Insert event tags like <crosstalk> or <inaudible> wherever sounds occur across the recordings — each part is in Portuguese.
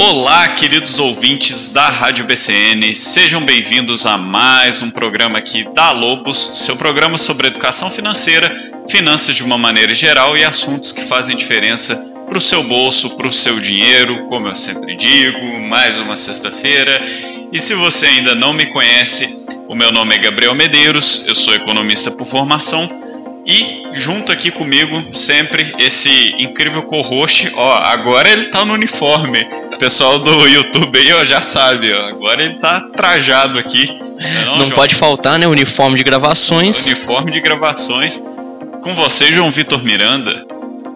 Olá, queridos ouvintes da Rádio BCN, sejam bem-vindos a mais um programa aqui da Lobos, seu programa sobre educação financeira, finanças de uma maneira geral e assuntos que fazem diferença para o seu bolso, para o seu dinheiro, como eu sempre digo, mais uma sexta-feira. E se você ainda não me conhece, o meu nome é Gabriel Medeiros, eu sou economista por formação e junto aqui comigo sempre esse incrível co-host, ó, agora ele tá no uniforme. O pessoal do YouTube aí, ó, já sabe, ó, agora ele tá trajado aqui. Não, é não pode faltar, né, uniforme de gravações. Uniforme de gravações. Com você, João Vitor Miranda.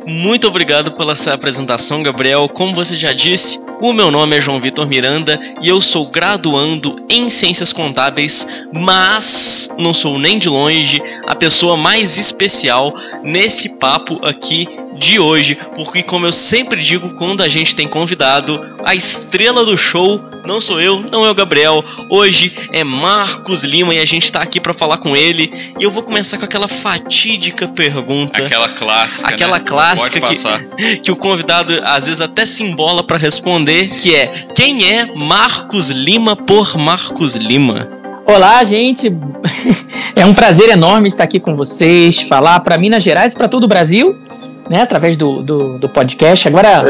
Muito obrigado pela sua apresentação, Gabriel. Como você já disse, o meu nome é João Vitor Miranda e eu sou graduando em Ciências Contábeis, mas não sou nem de longe a pessoa mais especial nesse papo aqui de hoje, porque como eu sempre digo quando a gente tem convidado, a estrela do show não sou eu, não é o Gabriel. Hoje é Marcos Lima e a gente tá aqui para falar com ele. E eu vou começar com aquela fatídica pergunta. Aquela clássica. Aquela né? clássica que, <laughs> que o convidado às vezes até se embola para responder, que é: quem é Marcos Lima por Marcos Lima? Olá, gente. <laughs> É um prazer enorme estar aqui com vocês, falar para Minas Gerais e para todo o Brasil né, através do, do, do, podcast. Agora,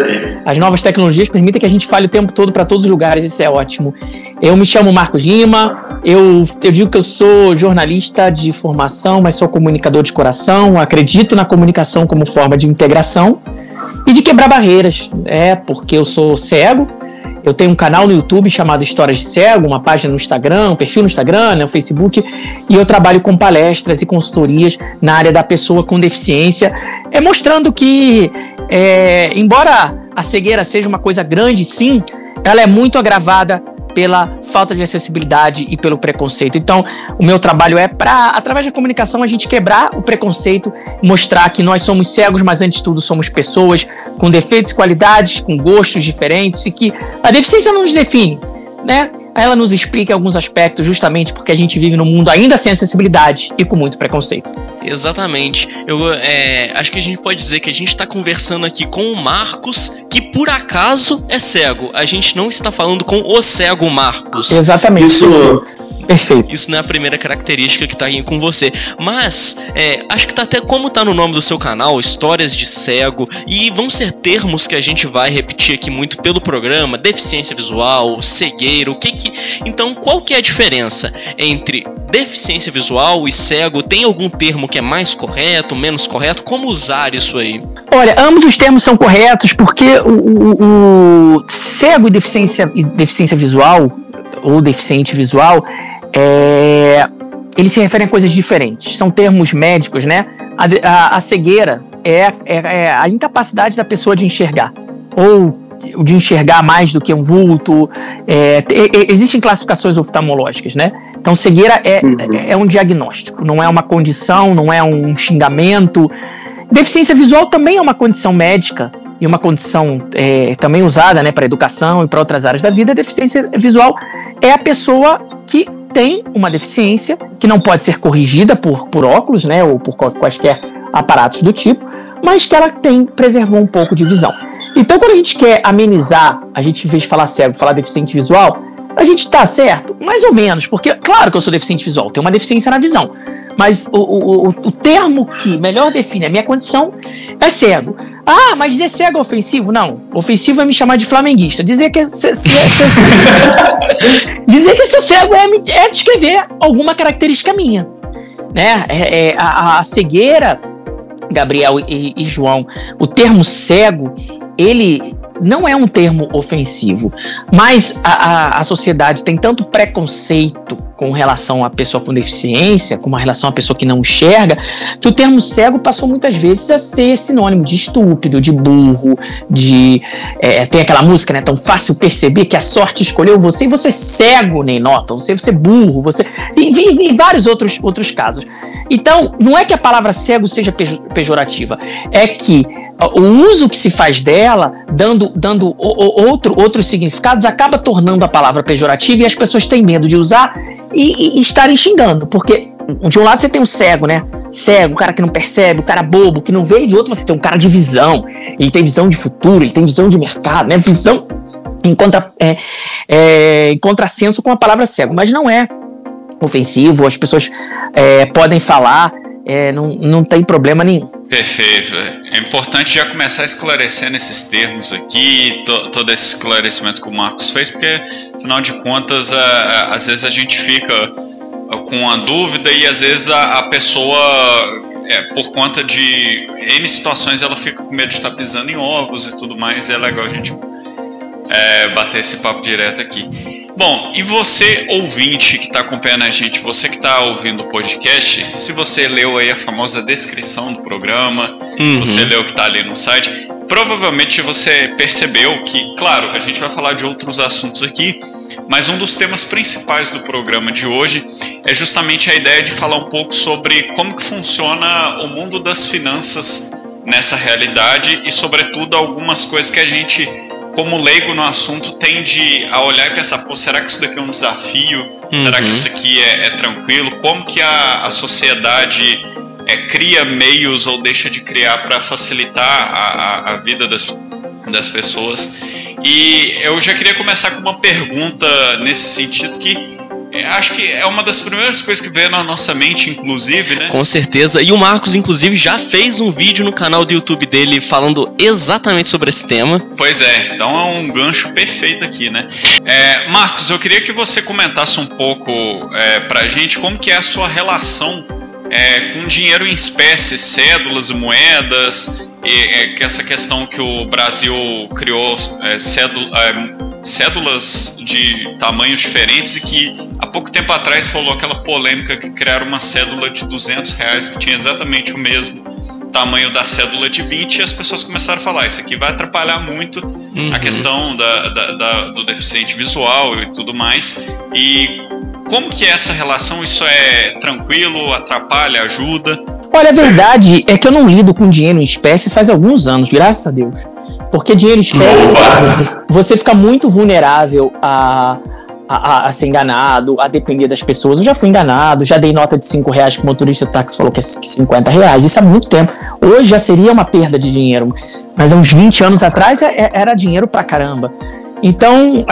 as novas tecnologias permitem que a gente fale o tempo todo para todos os lugares, isso é ótimo. Eu me chamo Marcos Lima, eu, eu digo que eu sou jornalista de formação, mas sou comunicador de coração, acredito na comunicação como forma de integração e de quebrar barreiras, é, porque eu sou cego, eu tenho um canal no YouTube chamado Histórias de Cego, uma página no Instagram, um perfil no Instagram, né, no Facebook, e eu trabalho com palestras e consultorias na área da pessoa com deficiência, é mostrando que, é, embora a cegueira seja uma coisa grande, sim, ela é muito agravada pela falta de acessibilidade e pelo preconceito. Então, o meu trabalho é para, através da comunicação, a gente quebrar o preconceito, mostrar que nós somos cegos, mas antes de tudo somos pessoas com defeitos, qualidades, com gostos diferentes e que a deficiência não nos define, né? Ela nos explica alguns aspectos, justamente porque a gente vive num mundo ainda sem acessibilidade e com muito preconceito. Exatamente. Eu é, acho que a gente pode dizer que a gente está conversando aqui com o Marcos, que por acaso é cego. A gente não está falando com o cego Marcos. Exatamente. Isso, Perfeito. Isso não é a primeira característica que tá aí com você. Mas, é, acho que tá até como tá no nome do seu canal, Histórias de Cego, e vão ser termos que a gente vai repetir aqui muito pelo programa, deficiência visual, cegueira, o que que... Então, qual que é a diferença entre deficiência visual e cego? Tem algum termo que é mais correto, menos correto? Como usar isso aí? Olha, ambos os termos são corretos porque o, o, o cego e deficiência, e deficiência visual, ou deficiente visual, é, eles se referem a coisas diferentes. São termos médicos, né? A, a, a cegueira é, é, é, a incapacidade da pessoa de enxergar. Ou de enxergar mais do que um vulto. É, existem classificações oftalmológicas, né? Então, cegueira é, uhum. é um diagnóstico, não é uma condição, não é um xingamento. Deficiência visual também é uma condição médica e uma condição é, também usada né, para educação e para outras áreas da vida. A deficiência visual é a pessoa que tem uma deficiência que não pode ser corrigida por, por óculos, né, ou por quaisquer aparatos do tipo, mas que ela tem, preservou um pouco de visão. Então, quando a gente quer amenizar, a gente, em vez de falar cego, falar deficiente visual, a gente tá certo? Mais ou menos, porque, claro que eu sou deficiente visual, tenho uma deficiência na visão. Mas o, o, o, termo que melhor define a minha condição é cego. Ah, mas dizer cego é ofensivo? Não. Ofensivo é me chamar de flamenguista. Dizer que se, se, se, <laughs> dizer que ser cego é, é descrever alguma característica minha. Né? É, é a, a, cegueira, Gabriel e, e João, o termo cego, ele não é um termo ofensivo, mas a, a, a, sociedade tem tanto preconceito com relação à pessoa com deficiência, com relação à pessoa que não enxerga, que o termo cego passou muitas vezes a ser sinônimo de estúpido, de burro, de. É, tem aquela música, né? Tão fácil perceber que a sorte escolheu você e você é cego, nem nota, você, você é burro, você. E, e, e vários outros, outros casos. Então, não é que a palavra cego seja pejorativa, é que o uso que se faz dela, dando, dando outro, outros significados, acaba tornando a palavra pejorativa e as pessoas têm medo de usar e, e, estarem xingando. Porque de um lado você tem o cego, né? Cego, o cara que não percebe, o cara bobo, que não vê, de outro você tem um cara de visão. Ele tem visão de futuro, ele tem visão de mercado, né? Visão em, contra, é, é, em contrassenso com a palavra cego, mas não é ofensivo, as pessoas é, podem falar, é, não, não tem problema nenhum. Perfeito. É importante já começar esclarecendo esses termos aqui, to, todo esse esclarecimento que o Marcos fez, porque, afinal de contas, a, a, às vezes a gente fica com a dúvida e às vezes a, a pessoa, é, por conta de N situações, ela fica com medo de estar pisando em ovos e tudo mais, e é legal a gente é, bater esse papo direto aqui. Bom, e você, ouvinte que está acompanhando a gente, você que está ouvindo o podcast, se você leu aí a famosa descrição do programa, uhum. se você leu o que está ali no site, provavelmente você percebeu que, claro, a gente vai falar de outros assuntos aqui, mas um dos temas principais do programa de hoje é justamente a ideia de falar um pouco sobre como que funciona o mundo das finanças nessa realidade e, sobretudo, algumas coisas que a gente como leigo no assunto, tende a olhar e pensar, pô, será que isso daqui é um desafio? Uhum. Será que uhum. isso aqui é, é, tranquilo? Como que a, a sociedade é, cria meios ou deixa de criar para facilitar a, a, a, vida das, das pessoas? E eu já queria começar com uma pergunta nesse sentido que é, acho que é uma das primeiras coisas que veio na nossa mente, inclusive, né? Com certeza. E o Marcos, inclusive, já fez um vídeo no canal do YouTube dele falando exatamente sobre esse tema. Pois é, então é um gancho perfeito aqui, né? É, Marcos, eu queria que você comentasse um pouco é, pra gente como que é a sua relação é, com dinheiro em espécie, cédulas e moedas, e, é, essa questão que o Brasil criou é, cédula, cédulas de tamanhos diferentes e que há pouco tempo atrás rolou aquela polêmica que criaram uma cédula de 200 reais que tinha exatamente o mesmo tamanho da cédula de 20 e as pessoas começaram a falar isso aqui vai atrapalhar muito uhum. a questão da, da, da, do deficiente visual e tudo mais e como que é essa relação? Isso é tranquilo, atrapalha, ajuda? Olha, a verdade é que eu não lido com dinheiro em espécie faz alguns anos, graças a Deus. Porque dinheiro espécie, você fica muito vulnerável a, a, a, ser enganado, a depender das pessoas. Eu já fui enganado, já dei nota de 5 reais que o motorista do táxi falou que é 50 reais. Isso há muito tempo. Hoje já seria uma perda de dinheiro. Mas há uns 20 anos atrás é, era dinheiro pra caramba. Então,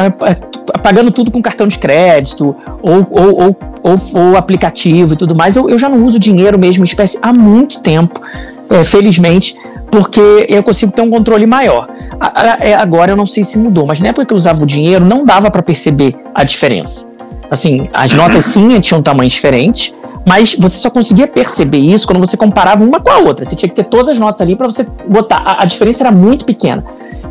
pagando tudo com cartão de crédito ou, ou, ou, ou, ou aplicativo e tudo mais, eu, eu já não uso dinheiro mesmo espécie há muito tempo é, felizmente, porque eu consigo ter um controle maior. É, agora eu não sei se mudou, mas na época que eu usava o dinheiro, não dava para perceber a diferença. Assim, as notas sim tinham tamanhos diferentes, mas você só conseguia perceber isso quando você comparava uma com a outra. Você tinha que ter todas as notas ali para você botar. A, a, diferença era muito pequena.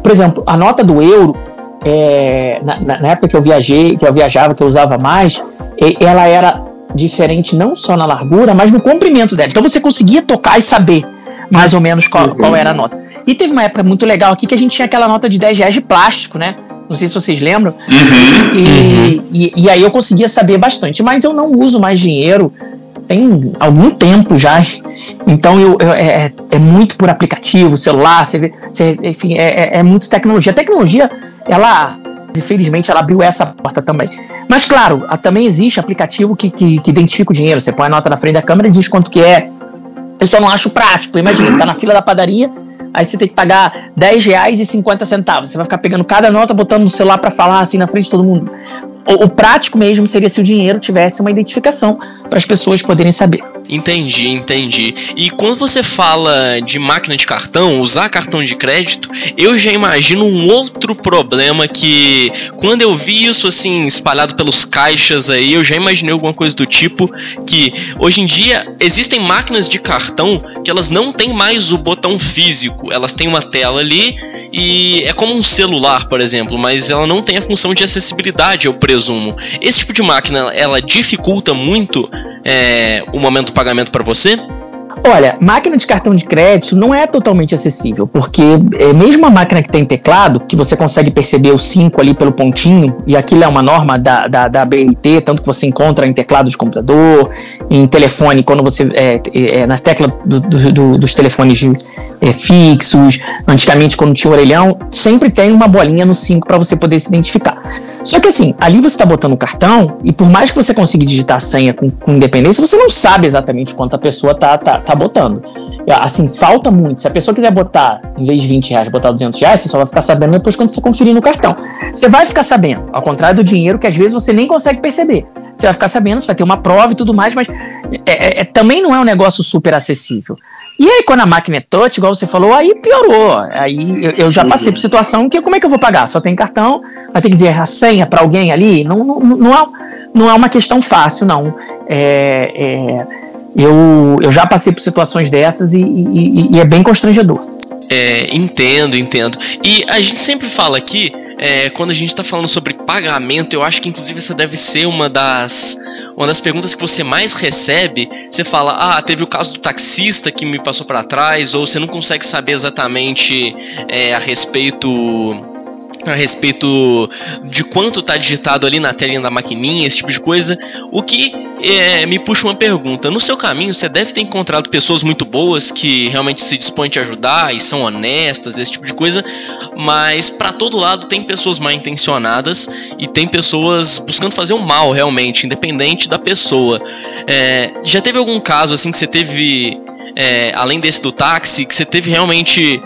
Por exemplo, a nota do euro, é, na, na, época que eu viajei, que eu viajava, que eu usava mais, ela era diferente não só na largura, mas no comprimento dela. Então você conseguia tocar e saber mais ou menos qual, qual era a nota. E teve uma época muito legal aqui que a gente tinha aquela nota de 10 reais de plástico, né? Não sei se vocês lembram. Uhum, e, uhum. E, e, aí eu conseguia saber bastante. Mas eu não uso mais dinheiro tem algum tempo já. Então eu, eu é, é, muito por aplicativo, celular, você, você, enfim, é, é, é muito tecnologia. A tecnologia, ela infelizmente ela abriu essa porta também. Mas claro, também existe aplicativo que, que, que, identifica o dinheiro. Você põe a nota na frente da câmera e diz quanto que é, eu só não acho prático. Imagina, você tá na fila da padaria, aí você tem que pagar 10 reais e 50 centavos. Você vai ficar pegando cada nota, botando no celular para falar assim na frente de todo mundo. O, o, prático mesmo seria se o dinheiro tivesse uma identificação para as pessoas poderem saber. Entendi, entendi. E quando você fala de máquina de cartão, usar cartão de crédito, eu já imagino um outro problema que quando eu vi isso assim espalhado pelos caixas aí, eu já imaginei alguma coisa do tipo que hoje em dia existem máquinas de cartão que elas não têm mais o botão físico, elas têm uma tela ali e é como um celular, por exemplo, mas ela não tem a função de acessibilidade, eu presumo. Esse tipo de máquina, ela dificulta muito é, o momento do pagamento para você? Olha, máquina de cartão de crédito não é totalmente acessível, porque é mesmo a máquina que tem teclado, que você consegue perceber o 5 ali pelo pontinho, e aquilo é uma norma da, da, da BNT, tanto que você encontra em teclado de computador, em telefone, quando você. É, é, nas teclas do, do, do, dos telefones é, fixos, antigamente quando tinha orelhão, sempre tem uma bolinha no 5 para você poder se identificar. Só que assim, ali você está botando o cartão e por mais que você consiga digitar a senha com, com, independência, você não sabe exatamente quanto a pessoa tá, tá, tá botando. Assim, falta muito. Se a pessoa quiser botar, em vez de 20 reais, botar 200 reais, você só vai ficar sabendo depois quando você conferir no cartão. Você vai ficar sabendo, ao contrário do dinheiro que às vezes você nem consegue perceber. Você vai ficar sabendo, você vai ter uma prova e tudo mais, mas é, é, também não é um negócio super acessível. E aí, quando a máquina é touch, igual você falou, aí piorou. Aí eu, eu já passei por situação que como é que eu vou pagar? Só tem cartão, vai ter que dizer a senha para alguém ali? Não, não, não, é, não é uma questão fácil, não. É, é, eu, eu já passei por situações dessas e, e, e é bem constrangedor. É, entendo, entendo. E a gente sempre fala aqui é, quando a gente está falando sobre pagamento, eu acho que inclusive essa deve ser uma das, uma das perguntas que você mais recebe. Você fala, ah, teve o caso do taxista que me passou para trás, ou você não consegue saber exatamente é, a respeito a respeito de quanto está digitado ali na telinha da maquininha, esse tipo de coisa. O que é, me puxa uma pergunta. No seu caminho, você deve ter encontrado pessoas muito boas que realmente se dispõem a te ajudar e são honestas, esse tipo de coisa. Mas para todo lado tem pessoas mal intencionadas e tem pessoas buscando fazer o mal realmente, independente da pessoa. É, já teve algum caso assim que você teve, é, além desse do táxi, que você teve realmente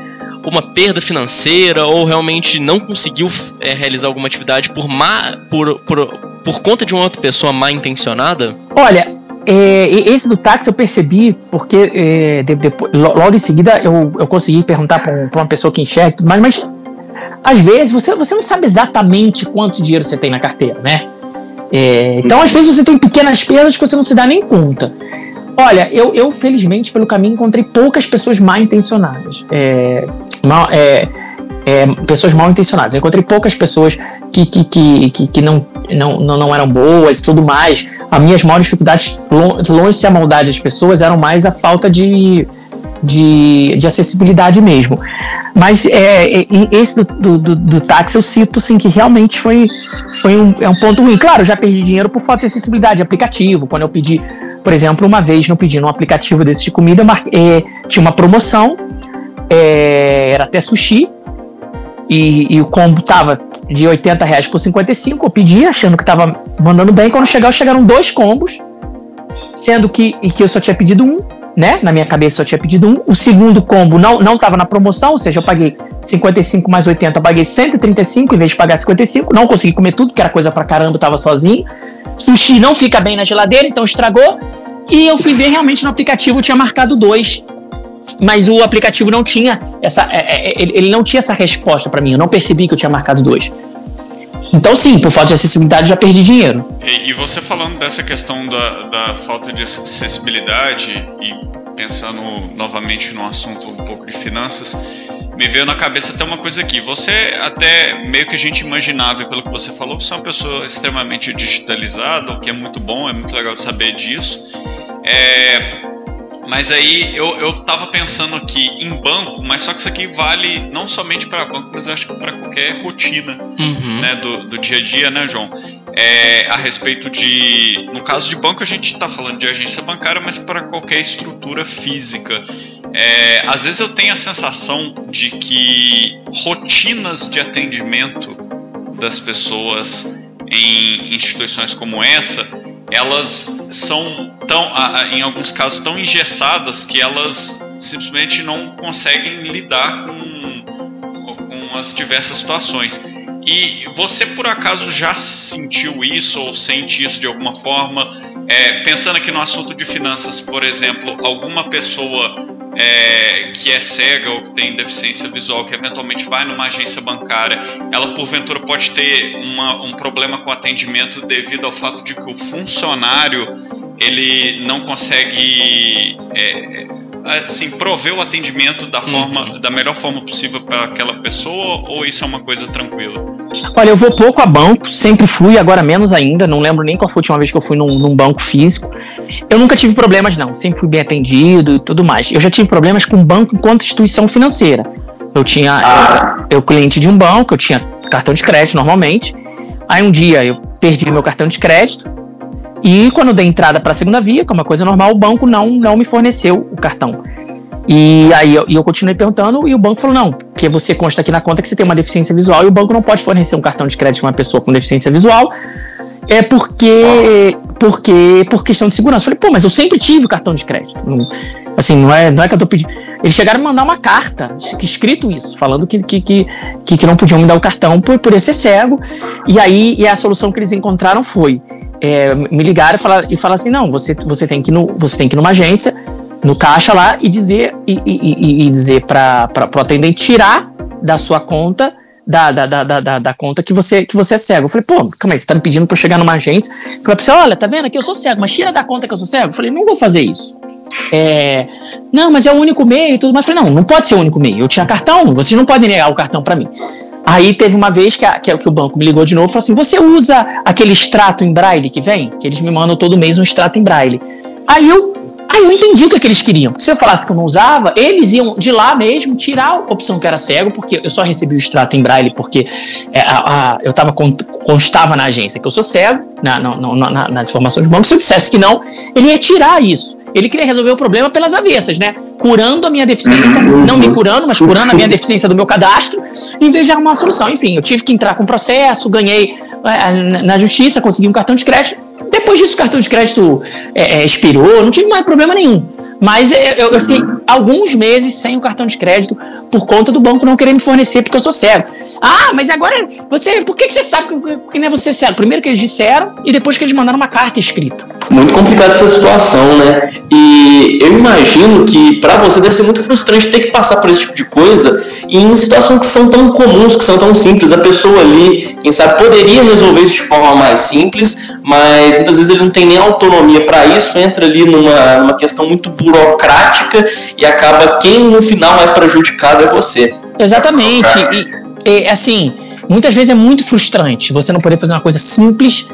uma perda financeira ou realmente não conseguiu é, realizar alguma atividade por, má, por, por, por conta de uma outra pessoa mal intencionada? Olha, é, esse do táxi eu percebi porque é, de, de, logo em seguida eu, eu consegui perguntar para uma pessoa que enxerga, mas, mas às vezes você, você não sabe exatamente quanto dinheiro você tem na carteira, né? É, então às vezes você tem pequenas perdas que você não se dá nem conta. Olha, eu, eu felizmente pelo caminho encontrei poucas pessoas mal intencionadas. Mal, é, é, pessoas mal intencionadas. Eu encontrei poucas pessoas que, que, que, que, que não, não, não eram boas e tudo mais. As minhas maiores dificuldades, longe de ser a maldade das pessoas, eram mais a falta de, de, de acessibilidade mesmo. Mas é, é esse do, do, do, táxi eu cito assim, que realmente foi, foi um, é um ponto ruim. Claro, já perdi dinheiro por falta de acessibilidade, de aplicativo. Quando eu pedi, por exemplo, uma vez não pedi num aplicativo desse de comida, é, tinha uma promoção, é, era até sushi, e, e, o combo tava de 80 reais por 55. Eu pedi achando que tava mandando bem. Quando chegaram, chegaram dois combos, sendo que, e que eu só tinha pedido um né? Na minha cabeça só tinha pedido um. O segundo combo não, não tava na promoção, ou seja, eu paguei 55 mais 80, eu paguei 135 em vez de pagar 55. Não consegui comer tudo, que era coisa pra caramba, eu tava sozinho. Sushi não fica bem na geladeira, então estragou. E eu fui ver realmente no aplicativo, tinha marcado dois. Mas o aplicativo não tinha essa. É, é, ele não tinha essa resposta para mim. Eu não percebi que eu tinha marcado dois. Então, sim, por falta de acessibilidade, já perdi dinheiro. E, e você falando dessa questão da, da falta de acessibilidade e pensando novamente no assunto um pouco de finanças, me veio na cabeça até uma coisa aqui. Você até meio que a gente imaginava, pelo que você falou, você é uma pessoa extremamente digitalizada, o que é muito bom, é muito legal de saber disso. É, mas aí eu, eu tava pensando aqui em banco, mas só que isso aqui vale não somente para banco, mas acho que para qualquer rotina uhum. né, do, do dia a dia, né, João? É, a respeito de. No caso de banco, a gente está falando de agência bancária, mas para qualquer estrutura física. É, às vezes eu tenho a sensação de que rotinas de atendimento das pessoas em instituições como essa elas são tão, em alguns casos, tão engessadas que elas simplesmente não conseguem lidar com, com as diversas situações. E você por acaso já sentiu isso ou sente isso de alguma forma? É, pensando aqui no assunto de finanças, por exemplo, alguma pessoa é, que é cega ou que tem deficiência visual, que eventualmente vai numa agência bancária, ela porventura pode ter uma, um problema com atendimento devido ao fato de que o funcionário ele não consegue é, assim prover o atendimento da forma uhum. da melhor forma possível para aquela pessoa ou isso é uma coisa tranquila? Olha, eu vou pouco a banco, sempre fui, agora menos ainda. Não lembro nem qual foi a última vez que eu fui num, num banco físico. Eu nunca tive problemas, não. Sempre fui bem atendido e tudo mais. Eu já tive problemas com banco enquanto instituição financeira. Eu tinha. Ah. Eu, eu cliente de um banco, eu tinha cartão de crédito normalmente. Aí um dia eu perdi meu cartão de crédito. E quando eu dei entrada para a segunda via, que é uma coisa normal, o banco não, não me forneceu o cartão. E aí eu, eu continuei perguntando e o banco falou: não, porque você consta aqui na conta que você tem uma deficiência visual e o banco não pode fornecer um cartão de crédito a uma pessoa com deficiência visual. É porque, porque por questão de segurança. Eu falei, pô, mas eu sempre tive o cartão de crédito. Não, assim, não é, não é que eu tô pedindo. Eles chegaram a mandar uma carta, escrito isso, falando que, que, que, que não podiam me dar o cartão por, por eu ser cego. E aí e a solução que eles encontraram foi: é, me ligaram e falaram, e falaram assim: não, você, você, tem que ir no, você tem que ir numa agência no caixa lá e dizer e, e, e dizer para o atendente tirar da sua conta da, da, da, da, da, conta que você, que você é cego. Eu falei, pô, calma aí, você tá me pedindo pra eu chegar numa agência que vai pensar, olha, tá vendo aqui, eu sou cego, mas tira da conta que eu sou cego. Eu falei, não vou fazer isso. É, não, mas é o único meio e tudo mais. Eu falei, não, não pode ser o único meio. Eu tinha cartão, vocês não podem negar o cartão para mim. Aí teve uma vez que, a, que, que, o banco me ligou de novo e falou assim: você usa aquele extrato em braille que vem? Que eles me mandam todo mês um extrato em braille. Aí eu Aí eu entendi o que, é que eles queriam. Se eu falasse que eu não usava, eles iam de lá mesmo tirar a opção que era cego, porque eu só recebi o extrato em braille porque é, a, a, eu tava, constava na agência que eu sou cego, na, na, na, nas informações do banco. Se eu dissesse que não, ele ia tirar isso. Ele queria resolver o problema pelas avessas, né? Curando a minha deficiência, não me curando, mas curando a minha deficiência do meu cadastro, em vez de arrumar uma solução. Enfim, eu tive que entrar com processo, ganhei é, na justiça, consegui um cartão de crédito depois disso, o cartão de crédito é, é, expirou, não tive mais problema nenhum. Mas é, eu, eu, fiquei alguns meses sem o cartão de crédito por conta do banco não querer me fornecer porque eu sou cego. Ah, mas agora você. Por que, que você sabe que, que não é você? Primeiro que eles disseram e depois que eles mandaram uma carta escrita. Muito complicada essa situação, né? E eu imagino que para você deve ser muito frustrante ter que passar por esse tipo de coisa em situações que são tão comuns, que são tão simples. A pessoa ali, quem sabe, poderia resolver isso de forma mais simples, mas muitas vezes ele não tem nem autonomia para isso, entra ali numa, numa questão muito burocrática e acaba quem no final é prejudicado é você. Exatamente. E, e assim, muitas vezes é muito frustrante você não poder fazer uma coisa simples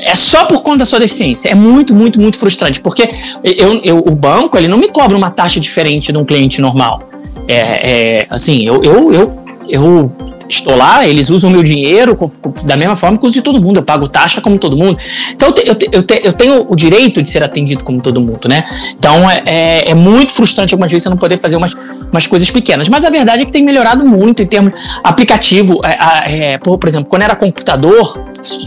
é só por conta da sua deficiência. É muito, muito, muito frustrante. Porque eu, eu, o banco ele não me cobra uma taxa diferente de um cliente normal. É, é assim, eu, eu, eu, eu estou lá, eles usam o meu dinheiro da mesma forma que uso de todo mundo, eu pago taxa como todo mundo. Então eu, te, eu, te, eu tenho o direito de ser atendido como todo mundo, né? Então é, é, é, muito frustrante algumas vezes você não poder fazer umas, umas coisas pequenas. Mas a verdade é que tem melhorado muito em termos aplicativo. É, é por, por, exemplo, quando era computador,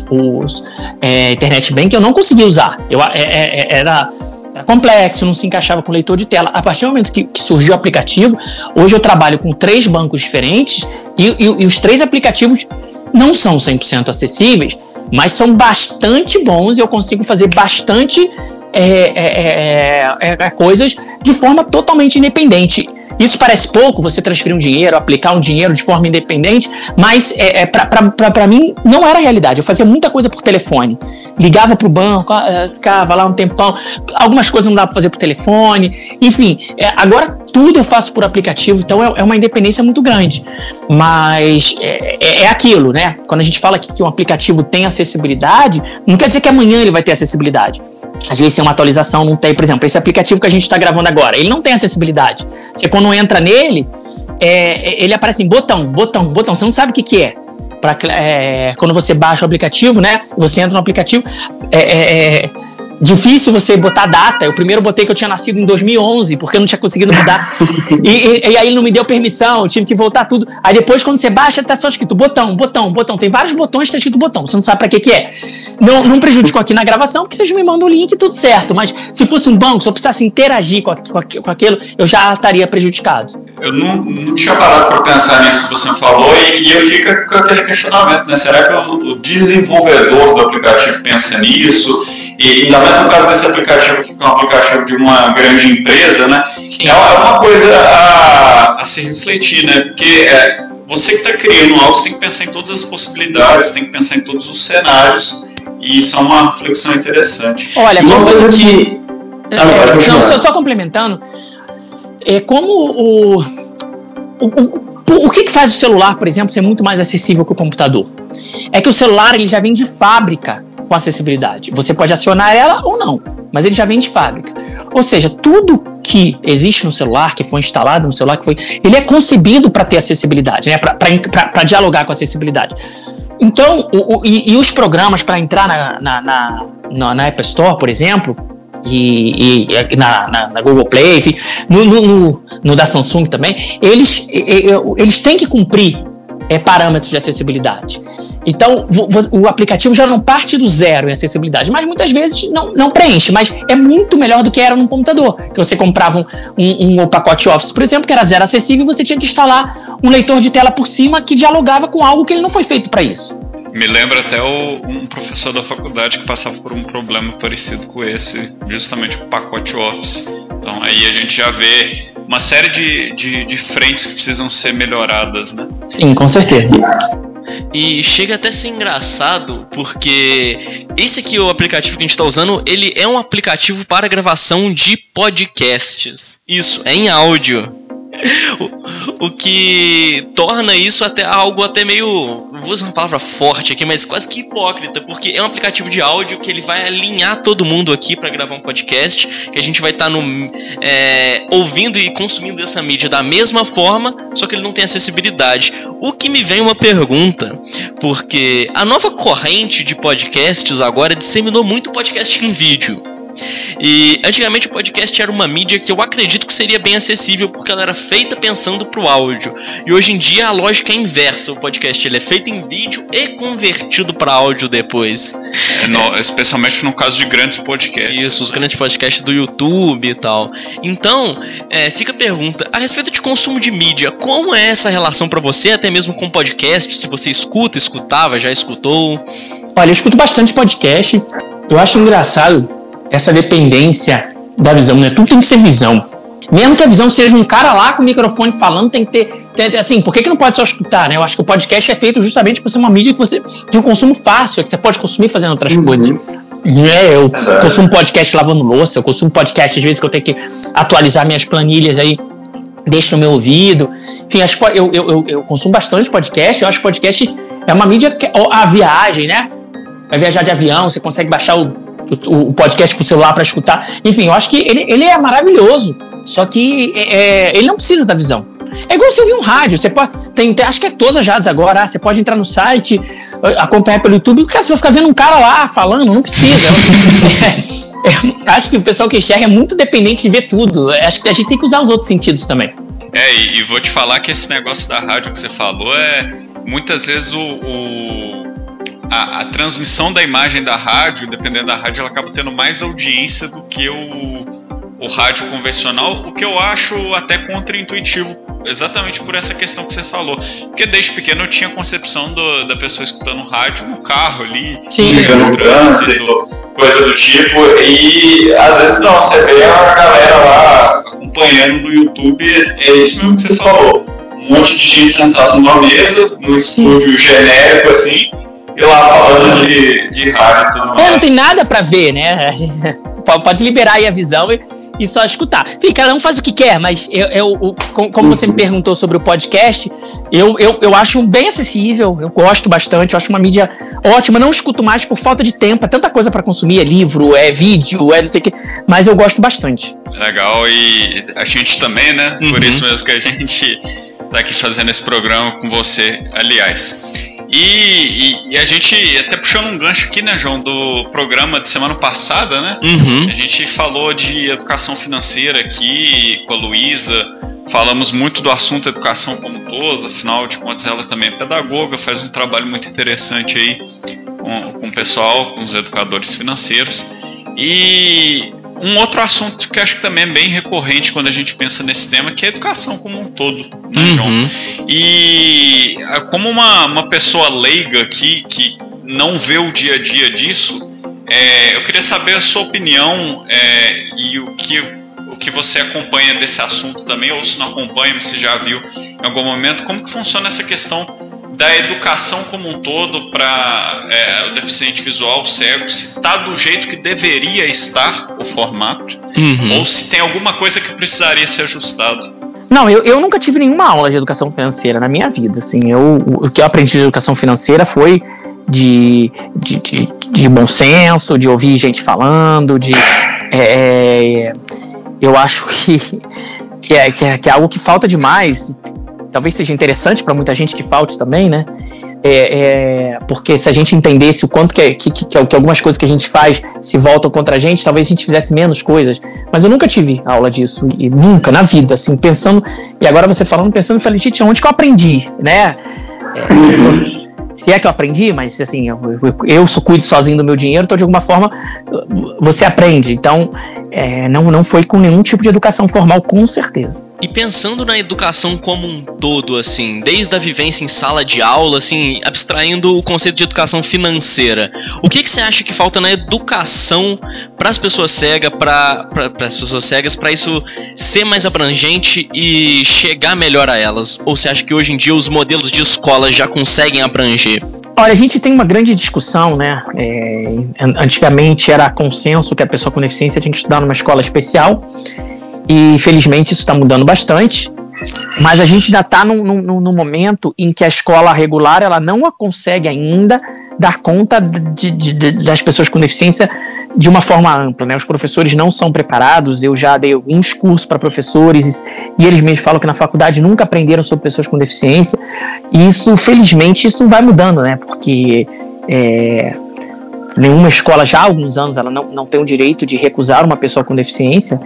os é, internet bank eu não conseguia usar. Eu, é, era era complexo, não se encaixava com leitor de tela. A partir do momento que, que surgiu o aplicativo, hoje eu trabalho com três bancos diferentes e, e, e os três aplicativos não são 100% acessíveis, mas são bastante bons e eu consigo fazer bastante é, é, é, é coisas de forma totalmente independente. Isso parece pouco, você transferir um dinheiro, aplicar um dinheiro de forma independente, mas é, é, para mim não era realidade. Eu fazia muita coisa por telefone. Ligava para o banco, ah, ficava lá um tempão. Algumas coisas não dava para fazer por telefone. Enfim, é, agora tudo eu faço por aplicativo, então é, é uma independência muito grande. Mas é, é, é, aquilo, né? Quando a gente fala que, que um aplicativo tem acessibilidade, não quer dizer que amanhã ele vai ter acessibilidade. Às vezes tem uma atualização, não tem. Por exemplo, esse aplicativo que a gente está gravando agora, ele não tem acessibilidade. Você quando entra nele, é, ele aparece em botão, botão, botão. Você não sabe o que, que é. Pra, é, quando você baixa o aplicativo, né? Você entra no aplicativo, é, é, é difícil você botar data. Eu primeiro botei que eu tinha nascido em 2011, porque eu não tinha conseguido mudar. <laughs> e, e, e, aí ele não me deu permissão, eu tive que voltar tudo. Aí depois, quando você baixa, tá só escrito botão, botão, botão. Tem vários botões que tá escrito botão, você não sabe para que que é. Não, não prejudicou aqui na gravação, porque vocês me mandam o link e tudo certo. Mas se fosse um banco, se eu precisasse interagir com, a, com, a, com aquilo, eu já estaria prejudicado. Eu não, não tinha parado para pensar nisso que você falou e, e eu fico com aquele questionamento, né? Será que o, o desenvolvedor do aplicativo pensa nisso? E ainda mais no caso desse aplicativo, que é um aplicativo de uma grande empresa, né? É, é uma coisa a, a se refletir, né? Porque é, você que está criando algo, você tem que pensar em todas as possibilidades, tem que pensar em todos os cenários. E isso é uma reflexão interessante. Olha, uma coisa que. Ah, não, não, só, só, complementando, é como o, o, o, o que, que faz o celular, por exemplo, ser muito mais acessível que o computador? É que o celular ele já vem de fábrica com acessibilidade. Você pode acionar ela ou não, mas ele já vem de fábrica. Ou seja, tudo que existe no celular, que foi instalado no celular, que foi, ele é concebido para ter acessibilidade, né? para dialogar com acessibilidade. Então, o, o, e, e, os programas para entrar na, na, na, na, App Store, por exemplo, e, e na, na, na, Google Play, enfim, no, no, no, no, da Samsung também, eles, eles têm que cumprir é, parâmetros de acessibilidade. Então, o aplicativo já não parte do zero em acessibilidade, mas muitas vezes não, não preenche. Mas é muito melhor do que era no computador. Que você comprava um, um, um, pacote Office, por exemplo, que era zero acessível, e você tinha que instalar um leitor de tela por cima que dialogava com algo que ele não foi feito para isso. Me lembra até o, um professor da faculdade que passava por um problema parecido com esse, justamente o pacote Office. Então aí a gente já vê uma série de, de, de frentes que precisam ser melhoradas, né? Sim, com certeza. E chega até a ser engraçado, porque esse aqui, o aplicativo que a gente está usando, ele é um aplicativo para gravação de podcasts. Isso, é em áudio o, o, que torna isso até algo até meio. Vou usar uma palavra forte aqui, mas quase que hipócrita, porque é um aplicativo de áudio que ele vai alinhar todo mundo aqui para gravar um podcast, que a gente vai estar tá é, ouvindo e consumindo essa mídia da mesma forma, só que ele não tem acessibilidade. O que me vem uma pergunta, porque a nova corrente de podcasts agora disseminou muito podcast em vídeo. E antigamente o podcast era uma mídia que eu acredito que seria bem acessível porque ela era feita pensando para o áudio. E hoje em dia a lógica é inversa. O podcast ele é feito em vídeo e convertido para áudio depois. É no, especialmente no caso de grandes podcasts. Isso, os grandes podcasts do YouTube e tal. Então, é, fica a pergunta: a respeito de consumo de mídia, como é essa relação para você, até mesmo com podcast? Se você escuta, escutava, já escutou? Olha, eu escuto bastante podcast. Eu acho engraçado essa dependência da visão, né? Tudo tem que ser visão. Mesmo que a visão seja um cara lá com o microfone falando, tem que ter. assim, por que, que não pode só escutar, né? Eu acho que o podcast é feito justamente por ser uma mídia que você tem um consumo fácil, que você pode consumir fazendo outras uhum. coisas. É, eu é consumo podcast lavando louça, eu consumo podcast às vezes que eu tenho que atualizar minhas planilhas aí, deixo no meu ouvido. Enfim, acho, eu, eu, eu, eu consumo bastante podcast, eu acho que podcast é uma mídia que. A viagem, né? Vai viajar de avião, você consegue baixar o o, o podcast pro celular para escutar. Enfim, eu acho que ele, ele é maravilhoso. Só que é, é, ele não precisa da visão. É igual você ouvir um rádio. Você pode. Tem, acho que é todas as rádios agora. Você pode entrar no site, acompanhar pelo YouTube. Cara, você vai ficar vendo um cara lá falando, não precisa. <laughs> é, é, acho que o pessoal que enxerga é muito dependente de ver tudo. Acho que a gente tem que usar os outros sentidos também. É, e, e vou te falar que esse negócio da rádio que você falou é muitas vezes o, o a, a, transmissão da imagem da rádio, dependendo da rádio, ela acaba tendo mais audiência do que o, o rádio convencional, o que eu acho até contra-intuitivo, exatamente por essa questão que você falou. Porque desde pequeno eu tinha a concepção do, da pessoa escutando rádio no carro ali, Sim. no trânsito, coisa do tipo, e às vezes não, você vê a galera lá acompanhando no YouTube, é isso mesmo que você falou. Um monte de gente sentada numa mesa, num estúdio genérico assim, e lá falando de, de rádio e tudo mais. É, não tem nada pra ver, né? <laughs> Pode liberar aí a visão e, e só escutar. Enfim, cada um faz o que quer, mas eu, eu, como você me perguntou sobre o podcast, eu, eu, eu acho bem acessível, eu gosto bastante, eu acho uma mídia ótima. Não escuto mais por falta de tempo, é tanta coisa para consumir, é livro, é vídeo, é não sei o que, mas eu gosto bastante. Legal, e a gente também, né? Uhum. Por isso mesmo que a gente tá aqui fazendo esse programa com você, aliás. E, e, e, a gente, até puxando um gancho aqui, né, João, do programa de semana passada, né? Uhum. A gente falou de educação financeira aqui com a Luísa, falamos muito do assunto educação como um todo, afinal de contas ela também é pedagoga, faz um trabalho muito interessante aí com, com o pessoal, com os educadores financeiros. E um outro assunto que acho que também é bem recorrente quando a gente pensa nesse tema, que é a educação como um todo, né, uhum. João? E ah, como uma, uma pessoa leiga aqui, que não vê o dia a dia disso, é, eu queria saber a sua opinião é, e o que, o que você acompanha desse assunto também, ou se não acompanha, se já viu em algum momento, como que funciona essa questão da educação como um todo para é, o deficiente visual, o cego, se está do jeito que deveria estar o formato, uhum. ou se tem alguma coisa que precisaria ser ajustado. Não, eu, eu nunca tive nenhuma aula de educação financeira na minha vida. Assim, eu, o que eu aprendi de educação financeira foi de, de, de, de bom senso, de ouvir gente falando, de. É, eu acho que, que, é, que, é, que é algo que falta demais talvez seja interessante para muita gente que falte também, né? é, é, porque se a gente entendesse o quanto que, que, que, que, algumas coisas que a gente faz se voltam contra a gente, talvez a gente fizesse menos coisas. Mas eu nunca tive aula disso, e nunca, na vida, assim, pensando. E agora você falando, pensando, eu falei, gente, onde que eu aprendi, né? É, se é que eu aprendi, mas assim, eu, eu, eu cuido sozinho do meu dinheiro, então de alguma forma você aprende. Então, é, não, não foi com nenhum tipo de educação formal, com certeza. E pensando na educação como um todo, assim, desde a vivência em sala de aula, assim, abstraindo o conceito de educação financeira, o que, que você acha que falta na educação para as pessoas cegas, para as pessoas cegas, para isso ser mais abrangente e chegar melhor a elas? Ou você acha que hoje em dia os modelos de escola já conseguem abranger? Olha, a gente tem uma grande discussão, né? É, antigamente era consenso que a pessoa com deficiência tinha que estudar numa escola especial e felizmente isso está mudando bastante. Mas a gente ainda está num, num, num, momento em que a escola regular ela não consegue ainda dar conta de, de, de, das pessoas com deficiência de uma forma ampla. Né? Os professores não são preparados. Eu já dei alguns cursos para professores e eles mesmos falam que na faculdade nunca aprenderam sobre pessoas com deficiência. E isso, felizmente, isso vai mudando, né? Porque é, nenhuma escola já há alguns anos ela não, não tem o direito de recusar uma pessoa com deficiência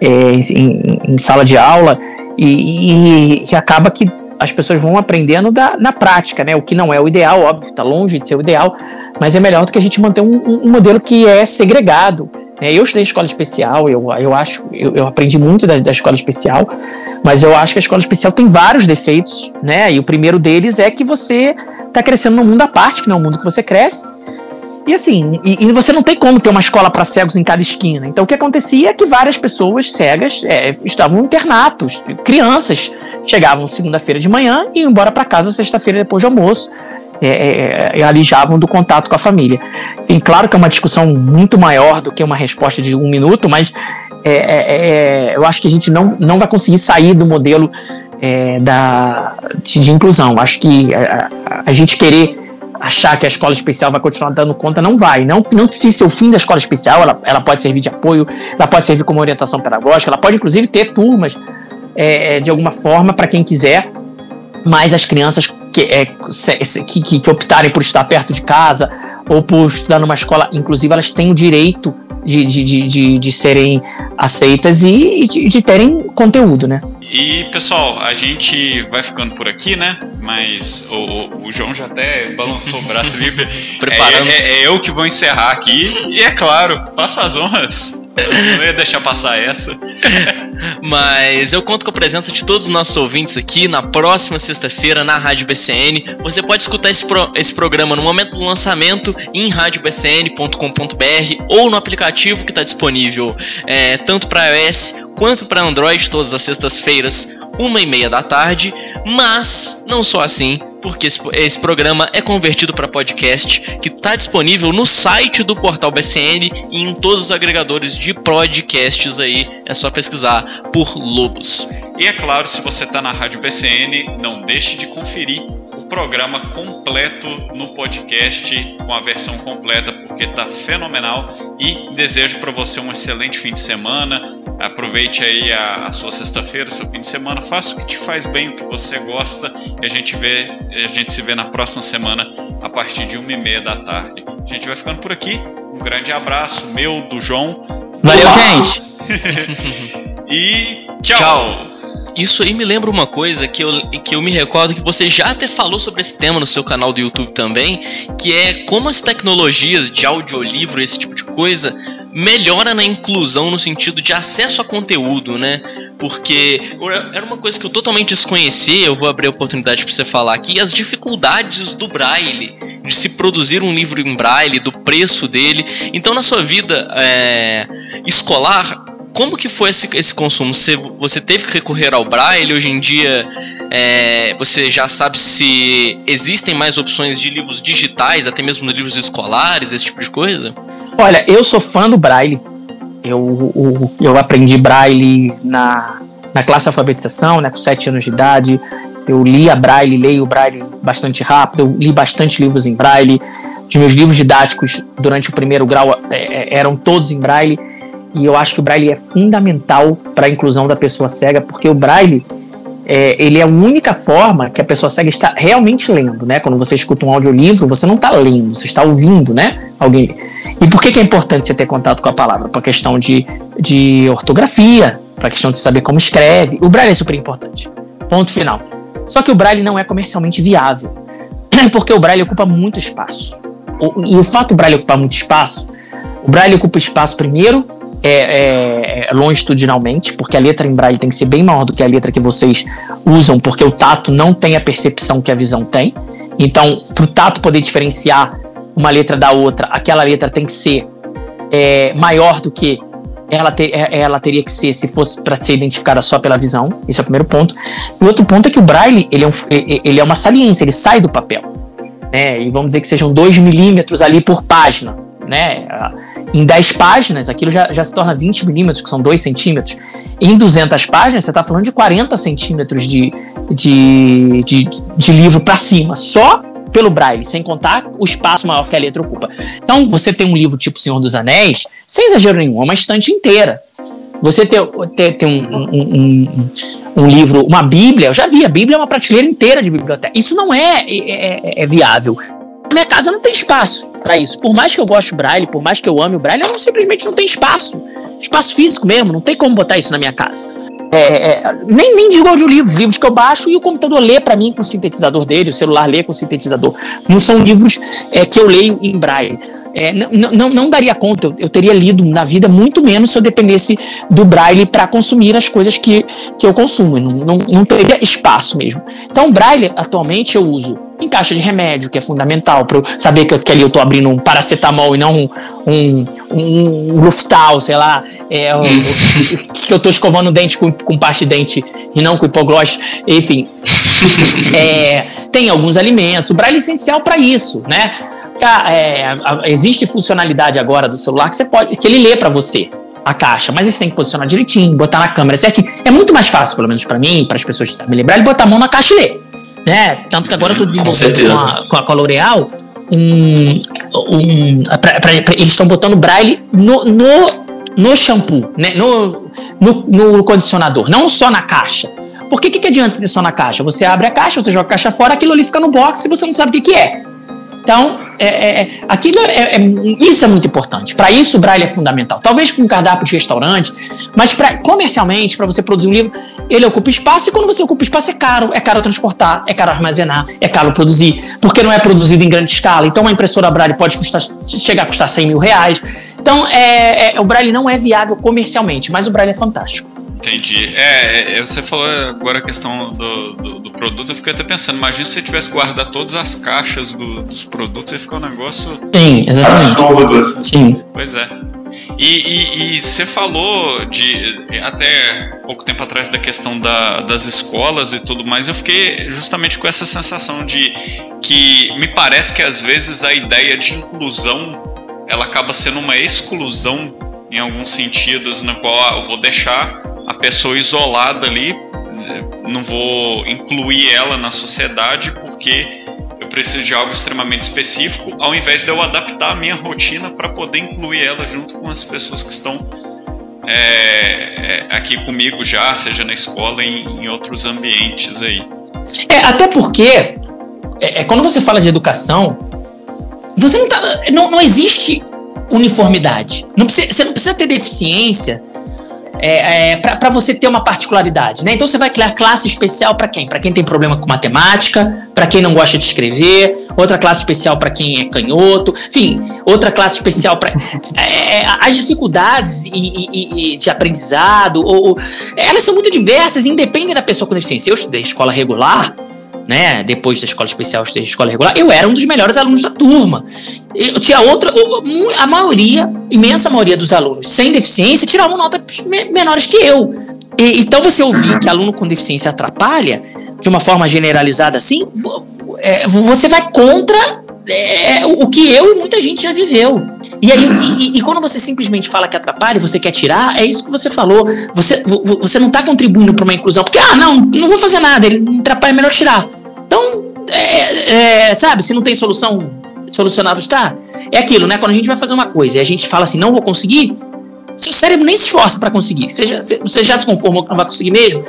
é, em, em, sala de aula e, e, e, acaba que as pessoas vão aprendendo da, na prática, né? O que não é o ideal, óbvio, está longe de ser o ideal, mas é melhor do que a gente manter um, um modelo que é segregado. Né? Eu estudei escola especial, eu, eu acho, eu, eu aprendi muito da, da escola especial, mas eu acho que a escola especial tem vários defeitos, né? E o primeiro deles é que você está crescendo num mundo à parte, que não é o mundo que você cresce. E assim, e, e você não tem como ter uma escola para cegos em cada esquina. Então o que acontecia é que várias pessoas cegas é, estavam internatos, crianças chegavam segunda-feira de manhã e iam embora para casa sexta-feira depois de almoço é, é, é, alijavam do contato com a família. E claro que é uma discussão muito maior do que uma resposta de um minuto, mas é, é, é eu acho que a gente não, não vai conseguir sair do modelo da, de, de, inclusão. Acho que a, a, gente querer achar que a escola especial vai continuar dando conta, não vai. Não, não precisa ser o fim da escola especial, ela, ela pode servir de apoio, ela pode servir como orientação pedagógica, ela pode inclusive ter turmas de alguma forma para quem quiser, mas as crianças que, é, que, que, que optarem por estar perto de casa ou por estudar numa escola, inclusive elas têm o direito de, de, de, de, de serem aceitas e de, de terem conteúdo, né? E pessoal, a gente vai ficando por aqui, né? Mas o, o João já até balançou o braço ali. <laughs> Preparando. É, é, é, eu que vou encerrar aqui. E é claro, faça as honras. Eu não ia deixar passar essa. <laughs> Mas eu conto com a presença de todos os nossos ouvintes aqui na próxima sexta-feira na Rádio BCN. Você pode escutar esse, pro, esse programa no momento do lançamento em radiobcn.com.br ou no aplicativo que está disponível é, tanto para iOS quanto para Android todas as sextas-feiras, uma e meia da tarde. Mas não só assim, porque esse, esse programa é convertido para podcast que está disponível no site do portal BCN e em todos os agregadores de podcasts aí. É só pesquisar por Lobos. E é claro, se você está na Rádio BCN, não deixe de conferir programa completo no podcast, com a versão completa, porque está fenomenal. E desejo para você um excelente fim de semana. Aproveite aí a, a sua sexta-feira, seu fim de semana. Faça o que te faz bem, o que você gosta. E a gente vê, a gente se vê na próxima semana a partir de uma e meia da tarde. A gente vai ficando por aqui. Um grande abraço meu, do João. Valeu, gente! <laughs> e tchau. tchau. Isso aí me lembra uma coisa que eu, que eu me recordo que você já até falou sobre esse tema no seu canal do YouTube também, que é como as tecnologias de audiolivro, esse tipo de coisa, melhora na inclusão no sentido de acesso a conteúdo, né? Porque era uma coisa que eu totalmente desconhecia, eu vou abrir a oportunidade para você falar aqui, as dificuldades do braille, de se produzir um livro em braille, do preço dele. Então, na sua vida é, escolar, como que foi esse, esse consumo? Você, você teve que recorrer ao Braille? Hoje em dia é, você já sabe se existem mais opções de livros digitais, até mesmo livros escolares, esse tipo de coisa? Olha, eu sou fã do Braille. Eu, eu, eu aprendi Braille na, na classe de alfabetização, né, com 7 anos de idade. Eu li a Braille, leio o Braille bastante rápido, eu li bastante livros em Braille. Os meus livros didáticos durante o primeiro grau é, é eram todos em Braille. E eu acho que o Braille é fundamental para a inclusão da pessoa cega, porque o Braille é, ele é a única forma que a pessoa segue está realmente lendo, né? Quando você escuta um audiolivro, você não está lendo, você está ouvindo, né? Alguém. E por que, que é importante você ter contato com a palavra? Para questão de, de ortografia, para questão de saber como escreve. O braille é super importante. Ponto final. Só que o braille não é comercialmente viável, <clears throat> porque o braille ocupa muito espaço. O, e o fato do braille ocupar muito espaço, o braille ocupa espaço primeiro é, é, longitudinalmente, porque a letra em braille tem que ser bem maior do que a letra que vocês usam, porque o tato não tem a percepção que a visão tem. Então, para o tato poder diferenciar uma letra da outra, aquela letra tem que ser é, maior do que ela, ter, é, ela teria que ser se fosse para ser identificada só pela visão. Esse é o primeiro ponto. E o outro ponto é que o braille ele é, um, ele é uma saliência, ele sai do papel. Né? E vamos dizer que sejam 2 milímetros ali por página. Né? Em 10 páginas, aquilo já, já se torna 20 milímetros, que são 2 centímetros. Em 200 páginas, você está falando de 40 centímetros de, de, de, de livro para cima, só pelo braille, sem contar o espaço maior que a letra ocupa. Então, você tem um livro tipo Senhor dos Anéis, sem exagero nenhum, é uma estante inteira. Você ter, um, um, um, um, livro, uma Bíblia, eu já vi, a Bíblia é uma prateleira inteira de biblioteca. Isso não é, é, é, é viável. Minha casa não tem espaço para isso. Por mais que eu goste do Braille, por mais que eu ame o Braille, eu não, simplesmente não tem espaço. Espaço físico mesmo, não tem como botar isso na minha casa. É, é, nem, nem digo audiolivros, livros que eu baixo e o computador lê para mim com o sintetizador dele, o celular lê com o sintetizador. Não são livros é, que eu leio em braille. É, não, não, não daria conta, eu, eu, teria lido na vida muito menos se eu dependesse do braille para consumir as coisas que, que eu consumo. Não, não, não teria espaço mesmo. Então, braille, atualmente, eu uso em caixa de remédio, que é fundamental para saber que, que, ali eu estou abrindo um paracetamol e não um, um, um, Luftal, sei lá, é, um, que eu estou escovando o dente com, com pasta de dente e não com hipoglós, enfim. é, tem alguns alimentos, o braille é essencial para isso, né? é, existe funcionalidade agora do celular que você pode, que ele lê para você a caixa, mas você tem que posicionar direitinho, botar na câmera certinho. É muito mais fácil, pelo menos para mim, para as pessoas que sabem lembrar, ele botar a mão na caixa e ler. Né? Tanto que agora eu tô desenvolvendo com, a, com a, com a L'Oreal um. um pra, pra, pra, eles estão botando braille no, no, no shampoo, né? no, no, no condicionador, não só na caixa. Porque o que, que adianta ter só na caixa? Você abre a caixa, você joga a caixa fora, aquilo ali fica no box e você não sabe o que, que é. Então, é, é, é, aquilo é, é, isso é muito importante. Para isso, o braille é fundamental. Talvez com um cardápio de restaurante, mas pra, comercialmente, para você produzir um livro, ele ocupa espaço e quando você ocupa espaço é caro. É caro transportar, é caro armazenar, é caro produzir, porque não é produzido em grande escala. Então, uma impressora braille pode custar, chegar a custar 100 mil reais. Então, é, é, o braille não é viável comercialmente, mas o braille é fantástico. Entendi. É, é, você falou agora a questão do, do, do, produto, eu fiquei até pensando, imagina se você tivesse guardado todas as caixas do, dos produtos, ia ficar um negócio. Sim, exatamente. Sim. Pois é. E, e, e, você falou de até pouco tempo atrás da questão da, das escolas e tudo mais, eu fiquei justamente com essa sensação de que me parece que às vezes a ideia de inclusão ela acaba sendo uma exclusão em alguns sentidos, na qual ah, eu vou deixar a pessoa isolada ali, não vou incluir ela na sociedade porque eu preciso de algo extremamente específico, ao invés de eu adaptar a minha rotina para poder incluir ela junto com as pessoas que estão é, aqui comigo já, seja na escola e em outros ambientes aí. É, até porque é, é, quando você fala de educação, você não tá. Não, não existe uniformidade. Não precisa, você não precisa ter deficiência é, é, para você ter uma particularidade, né? Então você vai criar classe especial para quem? Para quem tem problema com matemática, para quem não gosta de escrever, outra classe especial para quem é canhoto, enfim, outra classe especial para <laughs> é, é, as dificuldades e, e, e de aprendizado, ou, elas são muito diversas, independem da pessoa com deficiência. Eu estudei escola regular, né? Depois da escola especial, da escola regular, eu era um dos melhores alunos da turma. Eu tinha outra, a maioria, imensa maioria dos alunos sem deficiência tiravam notas menores que eu. E, então você ouvir que aluno com deficiência atrapalha, de uma forma generalizada assim, é, você vai contra é, o que eu e muita gente já viveu. E aí, e, e, quando você simplesmente fala que atrapalha, você quer tirar, é isso que você falou. Você, você não está contribuindo para uma inclusão, porque, ah, não, não vou fazer nada, ele atrapalha, é melhor tirar. Então, é, é, sabe, se não tem solução, solucionado está. É aquilo, né? Quando a gente vai fazer uma coisa e a gente fala assim, não vou conseguir, seu cérebro nem se esforça para conseguir. Você já, você já se conformou que não vai conseguir mesmo?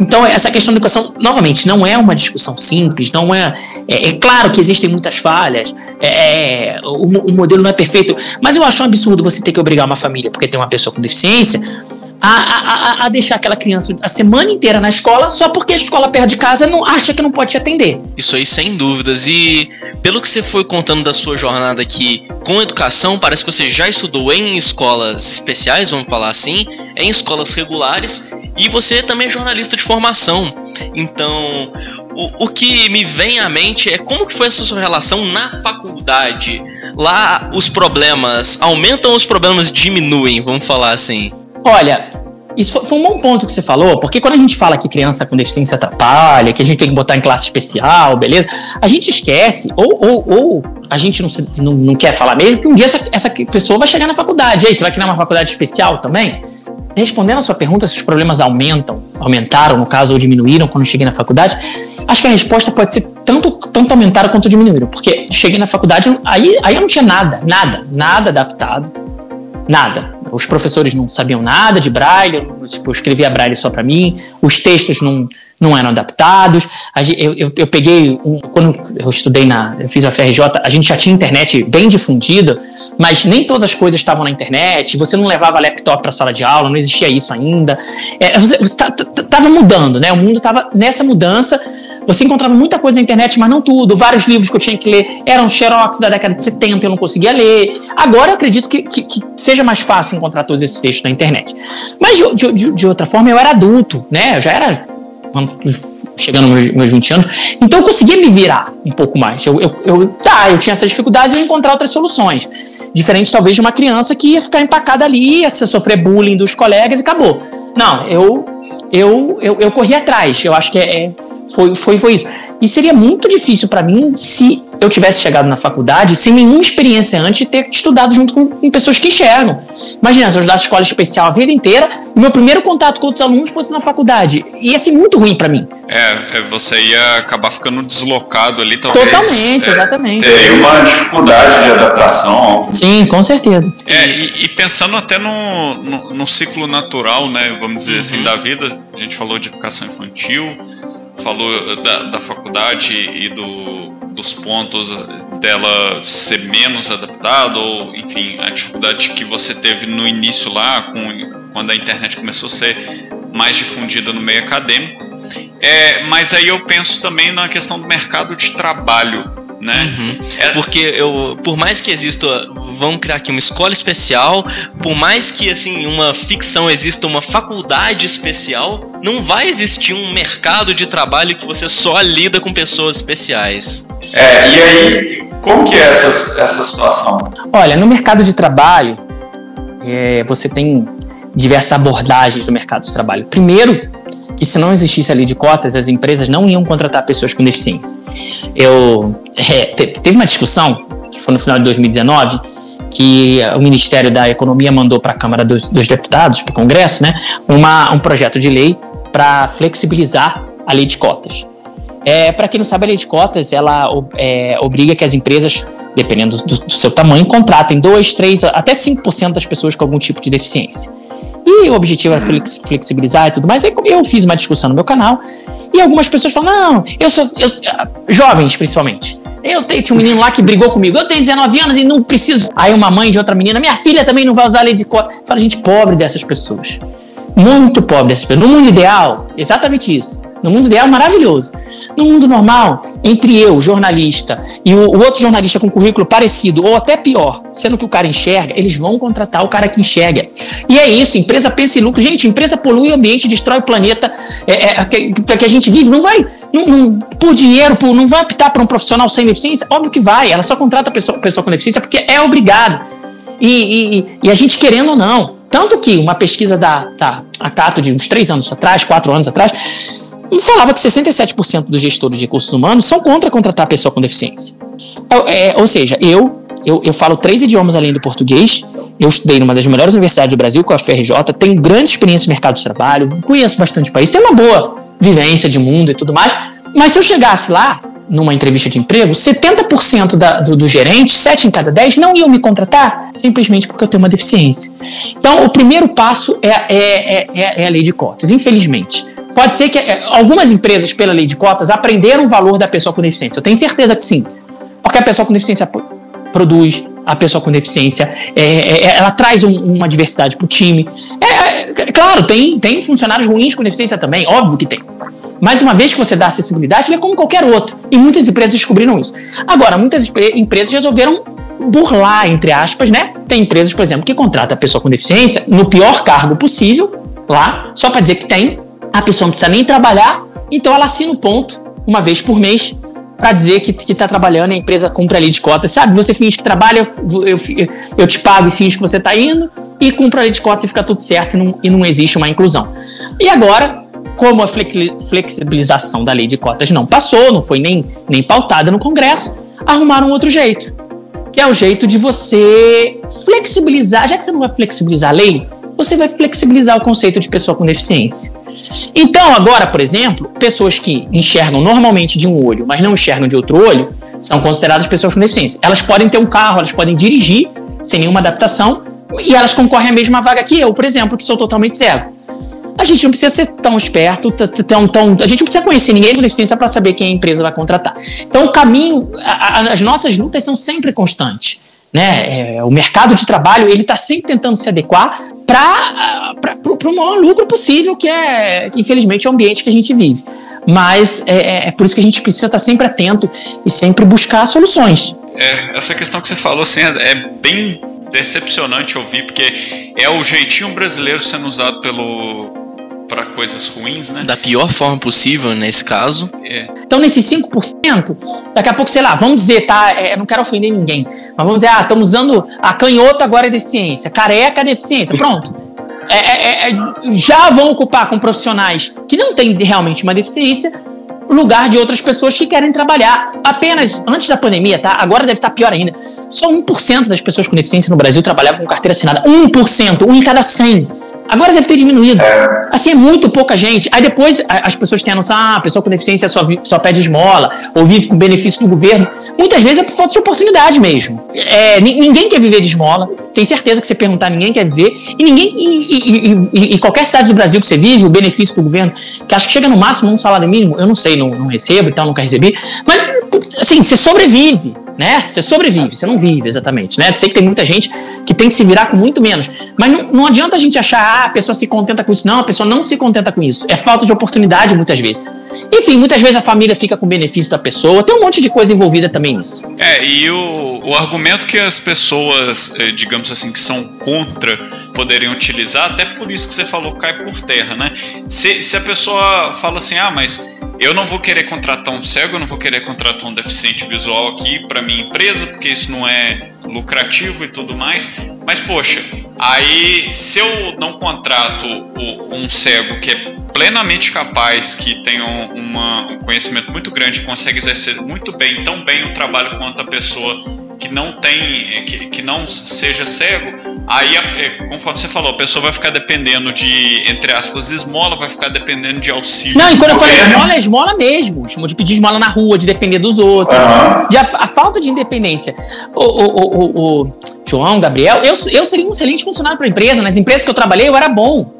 Então, essa questão da educação, novamente, não é uma discussão simples, não é. É, é claro que existem muitas falhas, é, é o, o, modelo não é perfeito, mas eu acho um absurdo você ter que obrigar uma família, porque tem uma pessoa com deficiência, a, a, a, deixar aquela criança a semana inteira na escola só porque a escola perto de casa não acha que não pode te atender. Isso aí, sem dúvidas. E pelo que você foi contando da sua jornada aqui com educação, parece que você já estudou em escolas especiais, vamos falar assim, em escolas regulares, e você também é jornalista de formação. Então, o, o que me vem à mente é como que foi essa sua relação na faculdade? Lá os problemas aumentam, os problemas diminuem, vamos falar assim. Olha, isso foi um bom ponto que você falou, porque quando a gente fala que criança com deficiência atrapalha, que a gente tem que botar em classe especial, beleza? A gente esquece, ou, ou, ou a gente não, não, não, quer falar mesmo, que um dia essa, essa pessoa vai chegar na faculdade. E aí, você vai criar uma faculdade especial também? Respondendo a sua pergunta, se os problemas aumentam, aumentaram, no caso, ou diminuíram quando cheguei na faculdade, acho que a resposta pode ser tanto, tanto aumentaram quanto diminuíram. Porque cheguei na faculdade, aí, aí eu não tinha nada, nada, nada adaptado, nada os professores não sabiam nada de braille, tipo, eu escrevia braille só para mim, os textos não, não eram adaptados. Eu, eu, eu peguei, um, quando eu estudei na, eu fiz a FRJ, a gente já tinha internet bem difundida, mas nem todas as coisas estavam na internet, você não levava laptop para sala de aula, não existia isso ainda. É, você estava mudando, né? O mundo estava nessa mudança você encontrava muita coisa na internet, mas não tudo. Vários livros que eu tinha que ler eram xerox da década de 70, eu não conseguia ler. Agora eu acredito que, que, que seja mais fácil encontrar todos esses textos na internet. Mas de, de, de outra forma, eu era adulto, né? Eu já era chegando nos meus, meus 20 anos. Então eu conseguia me virar um pouco mais. Eu, eu, eu, tá, eu tinha essas dificuldades e encontrar outras soluções. Diferente, talvez, de uma criança que ia ficar empacada ali, ia sofrer bullying dos colegas e acabou. Não, eu, eu, eu, eu corri atrás. Eu acho que é, é foi, foi, foi isso. E seria muito difícil para mim se eu tivesse chegado na faculdade sem nenhuma experiência antes de ter estudado junto com, com pessoas que enxergam. Imagina, se eu estudasse escola especial a vida inteira e meu primeiro contato com outros alunos fosse na faculdade. Ia ser muito ruim para mim. É, é, você ia acabar ficando deslocado ali, talvez. Totalmente, é, exatamente. Teria uma dificuldade de adaptação. Sim, com certeza. É, e, e pensando até no, no, no, ciclo natural, né, vamos dizer assim, uhum. assim, da vida, a gente falou de educação infantil falou da, da faculdade e do, dos pontos dela ser menos adaptada, ou enfim, a dificuldade que você teve no início lá, com, quando a internet começou a ser mais difundida no meio acadêmico. É, mas aí eu penso também na questão do mercado de trabalho né? Uhum. É... Porque eu, por mais que exista, vamos criar aqui uma escola especial, por mais que assim uma ficção exista uma faculdade especial, não vai existir um mercado de trabalho que você só lida com pessoas especiais. É, e aí, como que é essa, essa situação? Olha, no mercado de trabalho, é, você tem diversas abordagens do mercado de trabalho. Primeiro, que se não existisse a lei de cotas, as empresas não iam contratar pessoas com deficiência. Eu é, teve uma discussão, foi no final de 2019, que o Ministério da Economia mandou para a Câmara dos, dos Deputados, para o Congresso, né, uma, um projeto de lei para flexibilizar a lei de cotas. É, para quem não sabe, a lei de cotas ela é, obriga que as empresas, dependendo do, do seu tamanho, contratem 2, 3, até 5% das pessoas com algum tipo de deficiência. E o objetivo era flexibilizar e tudo mais. Aí eu fiz uma discussão no meu canal e algumas pessoas falam: não, eu sou. Eu, jovens, principalmente. Eu tenho, tinha um menino lá que brigou comigo. Eu tenho 19 anos e não preciso. Aí uma mãe de outra menina, minha filha também não vai usar lei de cota. Fala, gente, pobre dessas pessoas. Muito pobre dessas pessoas. No mundo ideal, exatamente isso. No mundo ideal, maravilhoso. No mundo normal, entre eu, jornalista, e o, o, outro jornalista com currículo parecido, ou até pior, sendo que o cara enxerga, eles vão contratar o cara que enxerga. E é isso, empresa pensa em lucro. Gente, empresa polui o ambiente, destrói o planeta é, é, que, que a gente vive. Não vai, não, não, por dinheiro, por, não vai optar para um profissional sem deficiência? Óbvio que vai, ela só contrata pessoa, pessoa com deficiência porque é obrigada. E, e, e a gente querendo ou não. Tanto que uma pesquisa da, da a Tato de uns três anos atrás, quatro anos atrás, falava que 67% dos gestores de recursos humanos são contra contratar pessoa com deficiência. É, é, ou seja, eu, eu, eu falo três idiomas além do português, eu estudei numa das melhores universidades do Brasil, com a FRJ, tenho grande experiência no mercado de trabalho, conheço bastante o país, tenho uma boa vivência de mundo e tudo mais, mas se eu chegasse lá, numa entrevista de emprego, 70% da, do, do gerente, 7 em cada 10, não iam me contratar simplesmente porque eu tenho uma deficiência. Então, o primeiro passo é, é, é, é a lei de cotas, infelizmente. Pode ser que é, algumas empresas, pela lei de cotas, aprenderam o valor da pessoa com deficiência. Eu tenho certeza que sim. Porque a pessoa com deficiência produz, a pessoa com deficiência, é, é, é ela traz um, uma diversidade para o time. É, é, claro, tem, tem funcionários ruins com deficiência também, óbvio que tem. Mas uma vez que você dá acessibilidade, ele é como qualquer outro. E muitas empresas descobriram isso. Agora, muitas empresas resolveram burlar, entre aspas, né? Tem empresas, por exemplo, que contratam a pessoa com deficiência no pior cargo possível, lá, só para dizer que tem, a pessoa não precisa nem trabalhar, então ela assina o ponto uma vez por mês para dizer que, que tá trabalhando, a empresa cumpre a lei de cotas, sabe? Você finge que trabalha, eu, eu, eu te pago e finge que você tá indo, e cumpre a lei de cotas e fica tudo certo e não, e não existe uma inclusão. E agora, como a flexibilização da lei de cotas não passou, não foi nem, nem pautada no Congresso, arrumaram outro jeito. Que é o jeito de você flexibilizar, já que você não vai flexibilizar a lei, você vai flexibilizar o conceito de pessoa com deficiência. Então, agora, por exemplo, pessoas que enxergam normalmente de um olho, mas não enxergam de outro olho, são consideradas pessoas com deficiência. Elas podem ter um carro, elas podem dirigir sem nenhuma adaptação e elas concorrem à mesma vaga que eu, por exemplo, que sou totalmente cego. A gente não precisa ser tão esperto, tão, tão, a gente não precisa conhecer ninguém com deficiência para saber quem a empresa vai contratar. Então, o caminho, a, a, as nossas lutas são sempre constantes. Né? É, o mercado de trabalho ele está sempre tentando se adequar para o maior lucro possível, que é, infelizmente, o ambiente que a gente vive. Mas é, é, é por isso que a gente precisa estar sempre atento e sempre buscar soluções. É, essa questão que você falou assim, é, é bem decepcionante ouvir, porque é o jeitinho brasileiro sendo usado pelo para coisas ruins, né? Da pior forma possível, nesse caso. É. Então, nesses 5%, daqui a pouco, sei lá, vamos dizer, tá? É, não quero ofender ninguém, mas vamos dizer, ah, estamos usando a canhota agora é deficiência, careca é deficiência, pronto. É, é, é, já vão ocupar com profissionais que não têm realmente uma deficiência o lugar de outras pessoas que querem trabalhar. Apenas antes da pandemia, tá? Agora deve estar pior ainda. Só 1% das pessoas com deficiência no Brasil trabalhavam com carteira assinada. 1%, um em cada 100. Agora deve ter diminuído. É. Assim, é muito pouca gente. Aí depois as pessoas têm a noção, ah, a pessoa com deficiência só, só pede esmola, ou vive com benefício do governo. Muitas vezes é por falta de oportunidade mesmo. É, ninguém quer viver de esmola. Tem certeza que você perguntar, ninguém quer viver. E ninguém. E, qualquer cidade do Brasil que você vive, o benefício do governo, que acho que chega no máximo um salário mínimo, eu não sei, não, não recebo, então nunca recebi. Mas, assim, você sobrevive né? Você sobrevive, você não vive exatamente, né? Eu sei que tem muita gente que tem que se virar com muito menos. Mas não, não adianta a gente achar, ah, a pessoa se contenta com isso. Não, a pessoa não se contenta com isso. É falta de oportunidade muitas vezes. Enfim, muitas vezes a família fica com benefício da pessoa. Tem um monte de coisa envolvida também nisso. É, e o, o argumento que as pessoas, eh, digamos assim, que são contra poderiam utilizar, até por isso que você falou cai por terra, né? Se, se a pessoa fala assim, ah, mas eu não vou querer contratar um cego, eu não vou querer contratar um deficiente visual aqui para minha empresa, porque isso não é lucrativo e tudo mais. Mas poxa, aí se eu não contrato um cego que é plenamente capaz, que tem uma, um conhecimento muito grande, consegue exercer muito bem, tão bem o trabalho quanto a pessoa que não tem, que, que não seja cego, aí, é, conforme você falou, a pessoa vai ficar dependendo de, entre aspas, esmola, vai ficar dependendo de auxílio. Não, e quando eu falo esmola, é esmola mesmo. De pedir esmola na rua, de depender dos outros. Uhum. De a, a, falta de independência. O, o, o, o, João, Gabriel, eu, eu seria um excelente funcionário para a empresa. Nas empresas que eu trabalhei, eu era bom.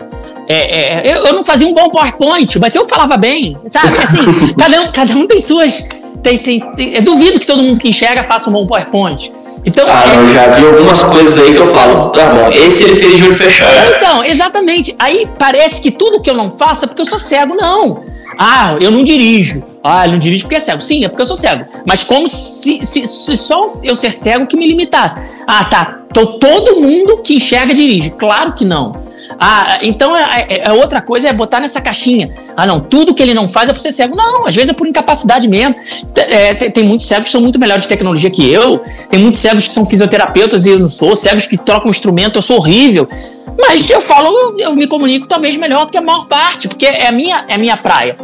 É, é, eu, eu, não fazia um bom PowerPoint, mas eu falava bem, sabe? Assim, <laughs> cada um, cada um tem suas tem, tem, tem, duvido que todo mundo que enxerga faça um bom PowerPoint. Então, ah, eu já vi algumas coisas aí que eu falo, tá bom, esse ele fez de olho fechado. Então, exatamente. Aí parece que tudo que eu não faço é porque eu sou cego. Não. Ah, eu não dirijo. Ah, ele não dirige porque é cego. Sim, é porque eu sou cego. Mas como se, se, se só eu ser cego que me limitasse. Ah, tá. Então todo mundo que enxerga dirige. Claro que não. Ah, então é, é, é, outra coisa é botar nessa caixinha. Ah, não, tudo que ele não faz é por ser cego. Não, às vezes é por incapacidade mesmo. É, tem, tem, muitos cegos que são muito melhores de tecnologia que eu. Tem muitos cegos que são fisioterapeutas e eu não sou. Cegos que trocam instrumento, eu sou horrível. Mas eu falo, eu me comunico talvez melhor do que a maior parte, porque é a minha, é a minha praia.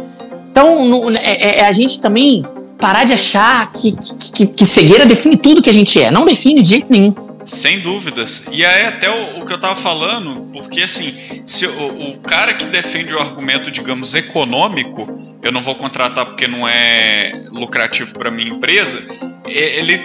Então, no, é, é, é a gente também parar de achar que, que, que, cegueira define tudo que a gente é. Não define de jeito nenhum. Sem dúvidas. E aí até o, o que eu tava falando, porque assim, se o, o, cara que defende o argumento, digamos, econômico, eu não vou contratar porque não é lucrativo para minha empresa, ele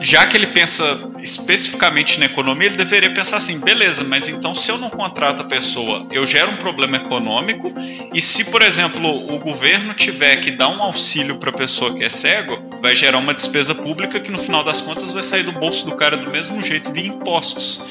já que ele pensa especificamente na economia, ele deveria pensar assim: beleza, mas então se eu não contrato a pessoa, eu gero um problema econômico, e se, por exemplo, o governo tiver que dar um auxílio para a pessoa que é cego, vai gerar uma despesa pública que no final das contas vai sair do bolso do cara do mesmo jeito via impostos.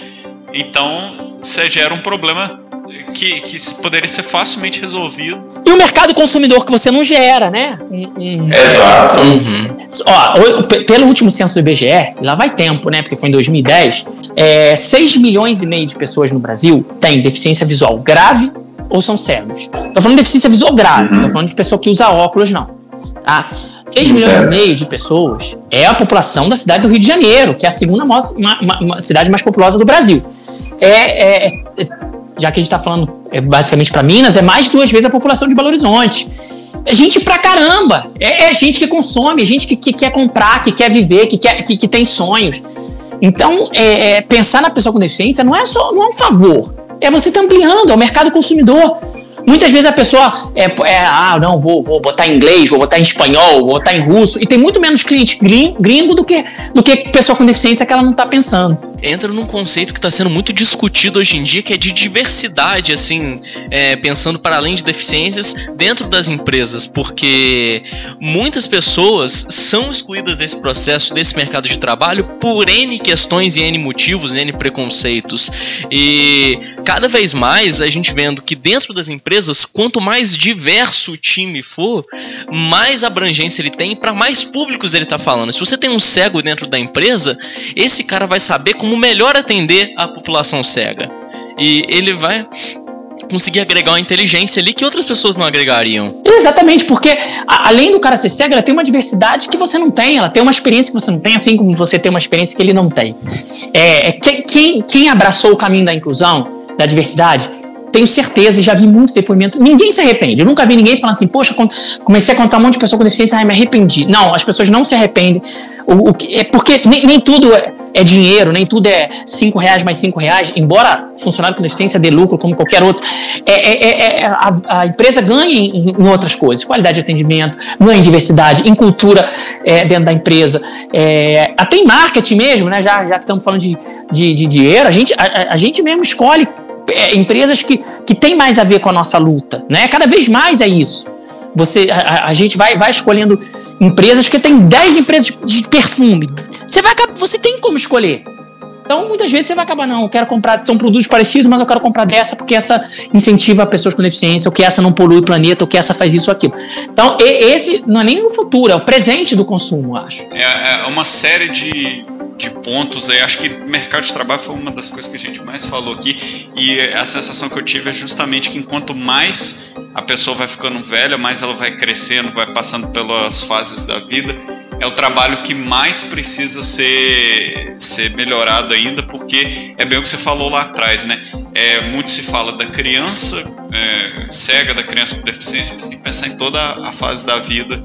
Então, você gera um problema que, que poderia ser facilmente resolvido. E o mercado consumidor que você não gera, né? Um, Exato. Uhum. Ó, pelo último censo do IBGE, lá vai tempo, né? Porque foi em 2010, é, 6 milhões e meio de pessoas no Brasil têm deficiência visual grave ou são cegos. Tô falando de deficiência visual grave, uhum. tô falando de pessoa que usa óculos, não. Tá? 6 milhões e meio de pessoas é a população da cidade do Rio de Janeiro, que é a segunda maior, uma, uma, cidade mais populosa do Brasil. É, é, é já que a gente está falando é, basicamente para Minas, é mais de duas vezes a população de Belo Horizonte. É gente pra caramba. É, é gente que consome, é gente que, que, quer comprar, que quer viver, que, quer, que, que tem sonhos. Então, é, é, pensar na pessoa com deficiência não é só não é um favor. É você estar tá ampliando, é o mercado consumidor. Muitas vezes a pessoa é, é, ah, não, vou, vou botar em inglês, vou botar em espanhol, vou botar em russo, e tem muito menos cliente gringo do que, do que pessoa com deficiência que ela não está pensando entra num conceito que está sendo muito discutido hoje em dia, que é de diversidade, assim, é, pensando para além de deficiências dentro das empresas, porque muitas pessoas são excluídas desse processo, desse mercado de trabalho, por N questões e N motivos, N preconceitos. E cada vez mais a gente vendo que dentro das empresas, quanto mais diverso o time for, mais abrangência ele tem, para mais públicos ele está falando. Se você tem um cego dentro da empresa, esse cara vai saber como como melhor atender a população cega. E ele vai conseguir agregar uma inteligência ali que outras pessoas não agregariam. Exatamente, porque a, além do cara ser cego, ela tem uma diversidade que você não tem, ela tem uma experiência que você não tem, assim como você tem uma experiência que ele não tem. É, é quem, quem abraçou o caminho da inclusão, da diversidade, tenho certeza já vi muito depoimento. Ninguém se arrepende. Eu nunca vi ninguém falando assim, poxa, comecei a contar um monte de pessoa com deficiência, ai, me arrependi. Não, as pessoas não se arrependem. O, o, é porque nem, nem tudo é, é, dinheiro, nem tudo é cinco reais mais cinco reais, embora funcionário com deficiência dê lucro como qualquer outro. É, é, é, é a, a, empresa ganha em, em, outras coisas, qualidade de atendimento, ganha em diversidade, em cultura é, dentro da empresa, até em marketing mesmo, né? Já, já que estamos falando de, de, de dinheiro, a gente, a, a gente mesmo escolhe é, empresas que, que têm mais a ver com a nossa luta, né? Cada vez mais é isso. Você, a, a gente vai, vai escolhendo empresas que tem 10 empresas de perfume. Você, vai, você tem como escolher. Então, muitas vezes você vai acabar, não, eu quero comprar, são produtos parecidos, mas eu quero comprar dessa porque essa incentiva pessoas com deficiência, ou que essa não polui o planeta, ou que essa faz isso ou aquilo. Então, esse não é nem o futuro, é o presente do consumo, eu acho. É, é uma série de, de pontos aí. Acho que mercado de trabalho foi uma das coisas que a gente mais falou aqui. E a sensação que eu tive é justamente que enquanto mais a pessoa vai ficando velha, mais ela vai crescendo, vai passando pelas fases da vida, é o trabalho que mais precisa ser, ser melhorado ainda, porque é bem o que você falou lá atrás, né? É, muito se fala da criança é, cega, da criança com deficiência, mas tem que pensar em toda a fase da vida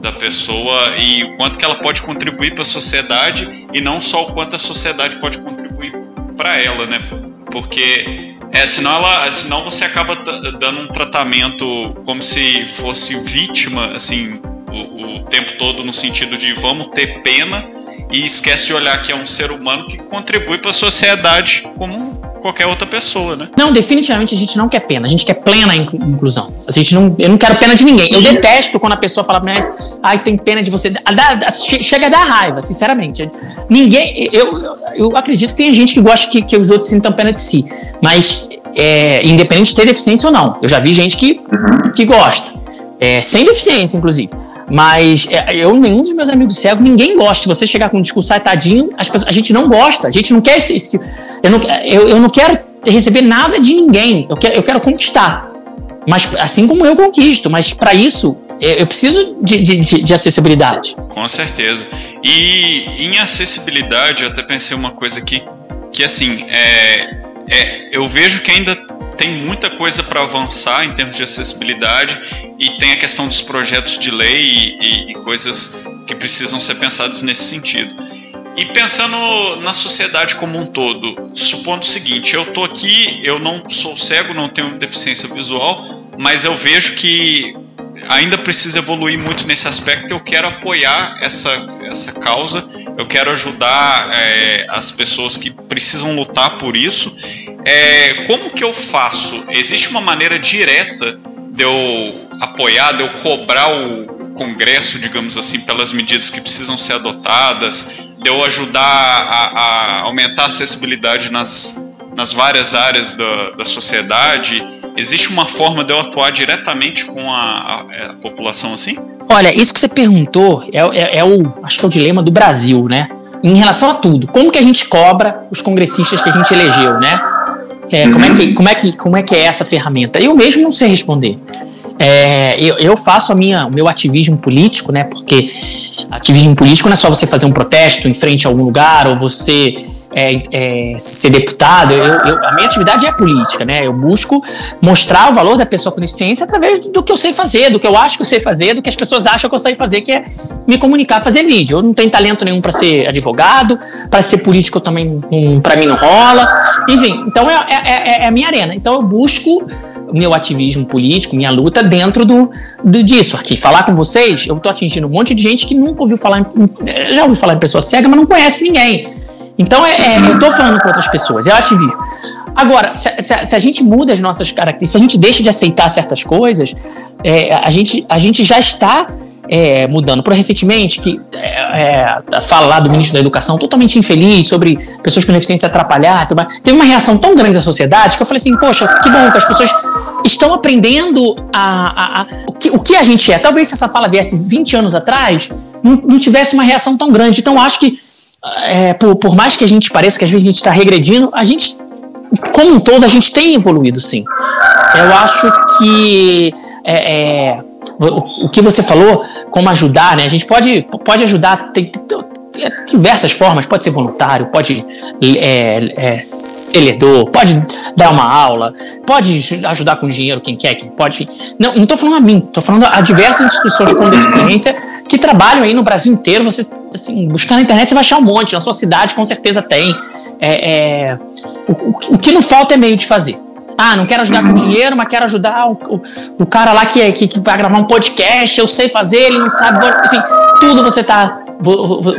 da pessoa e o quanto que ela pode contribuir para a sociedade e não só o quanto a sociedade pode contribuir para ela, né? Porque é, senão, ela, senão você acaba dando um tratamento como se fosse vítima, assim, o, o tempo todo no sentido de vamos ter pena e esquece de olhar que é um ser humano que contribui para a sociedade como qualquer outra pessoa, né? Não, definitivamente a gente não quer pena, a gente quer plena inclusão. A gente não, eu não quero pena de ninguém. Eu detesto quando a pessoa fala pra mim, ai, tem pena de você. chega a dar raiva, sinceramente. Ninguém, eu, eu acredito que tem gente que gosta que, que os outros sintam pena de si, mas é, independente de ter deficiência ou não. Eu já vi gente que, que gosta, é, sem deficiência, inclusive. Mas é, eu, nenhum dos meus amigos cegos, ninguém gosta. Se você chegar com um discurso, ai, tadinho, pessoas, a gente não gosta. A gente não quer esse. esse eu, não, eu, eu não quero receber nada de ninguém. Eu quero, eu quero conquistar. Mas assim como eu conquisto. Mas para isso, eu preciso de, de, de, acessibilidade. Com certeza. E em acessibilidade, eu até pensei uma coisa aqui, que assim, é, é, eu vejo que ainda tem muita coisa para avançar em termos de acessibilidade e tem a questão dos projetos de lei e, e, e coisas que precisam ser pensadas nesse sentido. E pensando na sociedade como um todo, supondo o seguinte, eu tô aqui, eu não sou cego, não tenho deficiência visual, mas eu vejo que ainda precisa evoluir muito nesse aspecto. Eu quero apoiar essa, essa causa, eu quero ajudar é, as pessoas que precisam lutar por isso. É, como que eu faço? Existe uma maneira direta de eu apoiar, de eu cobrar o Congresso, digamos assim, pelas medidas que precisam ser adotadas, de eu ajudar a, a aumentar a acessibilidade nas, nas várias áreas da, da sociedade? Existe uma forma de eu atuar diretamente com a, a, a população assim? Olha, isso que você perguntou é, é, é, o, acho que é o dilema do Brasil, né? Em relação a tudo. Como que a gente cobra os congressistas que a gente elegeu, né? É, como, é que, como, é que, como é que é essa ferramenta? Eu mesmo não sei responder. É, eu, eu, faço a minha, o meu ativismo político, né? Porque ativismo político não é só você fazer um protesto em frente a algum lugar ou você é, é, ser deputado, eu, eu, a minha atividade é política, né? Eu busco mostrar o valor da pessoa com deficiência através do, do, que eu sei fazer, do que eu acho que eu sei fazer, do que as pessoas acham que eu sei fazer, que é me comunicar, fazer vídeo. Eu não tenho talento nenhum para ser advogado, para ser político também, um, para mim não rola. Enfim, então é, é, é, é a minha arena. Então eu busco o meu ativismo político, minha luta dentro do, do disso. Aqui, falar com vocês, eu estou atingindo um monte de gente que nunca ouviu falar, em, já ouviu falar em pessoa cega, mas não conhece ninguém. Então, é, é, eu estou falando com outras pessoas, é ativismo. Agora, se, se, se, a gente muda as nossas características, se a gente deixa de aceitar certas coisas, é, a, gente, a gente já está é, mudando. Por recentemente, que é, é, fala do ministro da Educação totalmente infeliz sobre pessoas com deficiência atrapalhar, teve uma reação tão grande da sociedade que eu falei assim, poxa, que bom que as pessoas estão aprendendo a, a, a o, que, o, que, a gente é. Talvez se essa fala viesse 20 anos atrás, não, não tivesse uma reação tão grande. Então, acho que é, por, por, mais que a gente pareça que às vezes a gente está regredindo, a gente, como um todo, a gente tem evoluído sim. Eu acho que é, é, o, que você falou, como ajudar, né? A gente pode, pode ajudar, tem, tem diversas formas, pode ser voluntário, pode é, é, ser ledor, pode dar uma aula, pode ajudar com dinheiro quem quer, quem pode. Não, não estou falando a mim, estou falando a diversas instituições com deficiência que trabalham aí no Brasil inteiro. Você, assim, buscar na internet, você vai achar um monte. Na sua cidade, com certeza tem. É, é, o, o, que não falta é meio de fazer. Ah, não quero ajudar com dinheiro, mas quero ajudar o, o, o cara lá que, que, que, vai gravar um podcast, eu sei fazer, ele não sabe. Enfim, tudo você está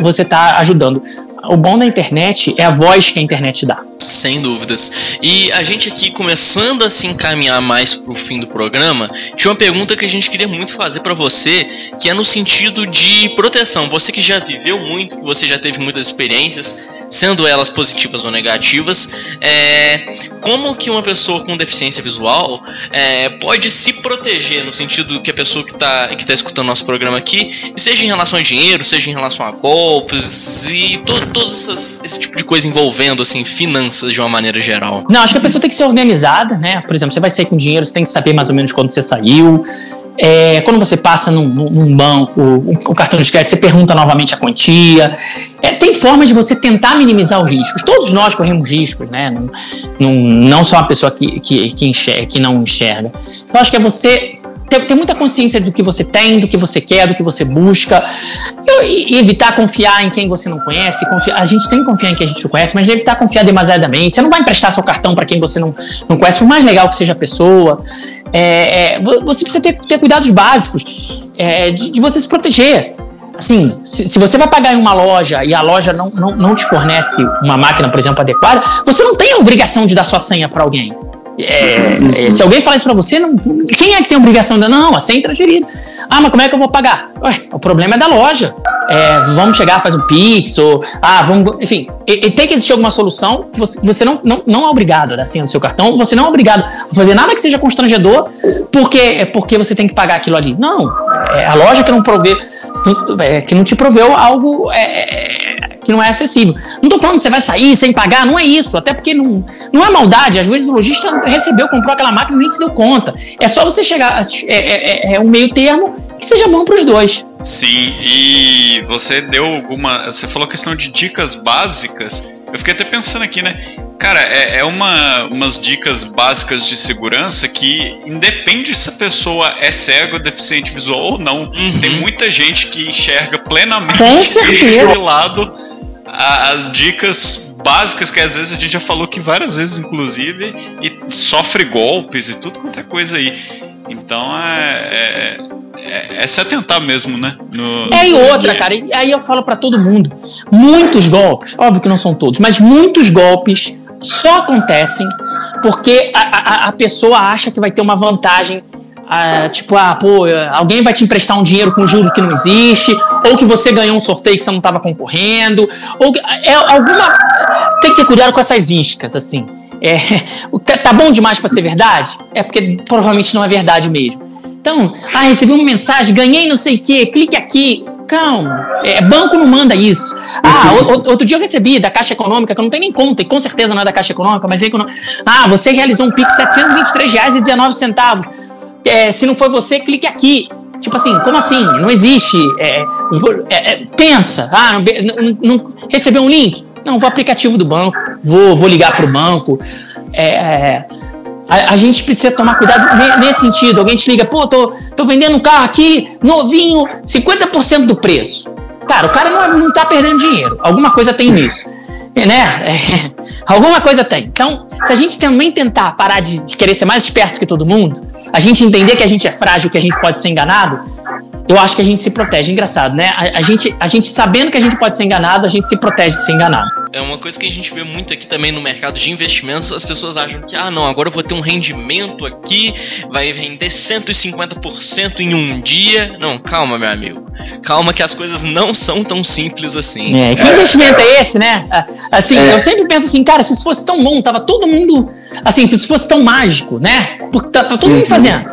você tá ajudando o bom da internet é a voz que a internet dá. Sem dúvidas. E a gente aqui começando a se encaminhar mais pro fim do programa, tinha uma pergunta que a gente queria muito fazer para você, que é no sentido de proteção. Você que já viveu muito, que você já teve muitas experiências, sendo elas positivas ou negativas, é, como que uma pessoa com deficiência visual é, pode se proteger no sentido que a pessoa que está que tá escutando nosso programa aqui, seja em relação a dinheiro, seja em relação a golpes e to, todo esse tipo de coisa envolvendo assim finanças de uma maneira geral? Não, acho que a pessoa tem que ser organizada, né? Por exemplo, você vai sair com dinheiro, você tem que saber mais ou menos quando você saiu. É, quando você passa num, num banco, o um, cartão de crédito, você pergunta novamente a quantia. É, tem formas de você tentar minimizar os riscos. Todos nós corremos riscos, né? Não, não, não só a pessoa que, que, que, enxerga, que não enxerga. Então, acho que é você ter, ter, muita consciência do que você tem, do que você quer, do que você busca. E, e evitar confiar em quem você não conhece. Confiar, a gente tem que confiar em quem a gente não conhece, mas evitar confiar demasiadamente. Você não vai emprestar seu cartão para quem você não, não conhece, por mais legal que seja a pessoa. É, é, você precisa ter, ter cuidados básicos é, de, de, você se proteger. Assim, se, se, você vai pagar em uma loja e a loja não, não, não te fornece uma máquina, por exemplo, adequada, você não tem a obrigação de dar sua senha para alguém. É, é, se alguém falar isso pra você, não, quem é que tem obrigação de. Não, a senha é. Ah, mas como é que eu vou pagar? Ué, o problema é da loja. É, vamos chegar, faz um Pix, ou. Ah, vamos. Enfim, e, e tem que existir alguma solução. Você, você não, não, não é obrigado a dar senha do seu cartão, você não é obrigado a fazer nada que seja constrangedor, porque, é porque você tem que pagar aquilo ali. Não. É a loja que não provê. É, que não te proveu algo é, que não é acessível. Não estou falando que você vai sair sem pagar, não é isso. Até porque não, não é maldade. Às vezes o lojista recebeu, comprou aquela máquina e nem se deu conta. É só você chegar. É, é, é, é um meio termo que seja bom para os dois. Sim, e você deu alguma. Você falou questão de dicas básicas. Eu fiquei até pensando aqui, né? Cara, é, é uma, umas dicas básicas de segurança que independe se a pessoa é cego, deficiente visual ou não. Uhum. Tem muita gente que enxerga plenamente <laughs> de lado a, a, dicas básicas que às vezes a gente já falou que várias vezes, inclusive, e sofre golpes e tudo quanto é coisa aí. Então é, é é, é se atentar mesmo, né? No, é, e outra, cara, e aí eu falo para todo mundo: muitos golpes, óbvio que não são todos, mas muitos golpes só acontecem porque a, a, a pessoa acha que vai ter uma vantagem ah, tipo, ah, pô, alguém vai te emprestar um dinheiro com juros que não existe, ou que você ganhou um sorteio que você não estava concorrendo, ou é alguma. Tem que ter cuidado com essas iscas, assim. É, tá, tá bom demais para ser verdade? É porque provavelmente não é verdade mesmo. Então, ah, recebi uma mensagem, ganhei não sei o quê, clique aqui. Calma, é, banco não manda isso. Ah, o, outro dia eu recebi da Caixa Econômica, que eu não tenho nem conta, e com certeza não é da Caixa Econômica, mas vem com. Ah, você realizou um PIX R$ 723,19. É, se não foi você, clique aqui. Tipo assim, como assim? Não existe. É, é, é pensa. Ah, não, não, recebeu um link? Não, vou aplicativo do banco, vou, vou ligar para o banco. É, a, a, gente precisa tomar cuidado nesse sentido. Alguém te liga, pô, tô, tô vendendo um carro aqui, novinho, 50% do preço. Cara, o cara não, não tá perdendo dinheiro. Alguma coisa tem nisso. Né? É, <laughs> alguma coisa tem. Então, se a gente também tentar parar de, de querer ser mais esperto que todo mundo, a gente entender que a gente é frágil, que a gente pode ser enganado, eu acho que a gente se protege. Engraçado, né? A, a, gente, a gente sabendo que a gente pode ser enganado, a gente se protege de ser enganado. É uma coisa que a gente vê muito aqui também no mercado de investimentos. As pessoas acham que, ah, não, agora eu vou ter um rendimento aqui, vai render 150% em um dia. Não, calma, meu amigo. Calma que as coisas não são tão simples assim. É, que investimento é esse, né? Assim, é. eu sempre penso assim, cara, se isso fosse tão bom, tava todo mundo. Assim, se isso fosse tão mágico, né? Porque tá, tá todo mundo uhum. fazendo.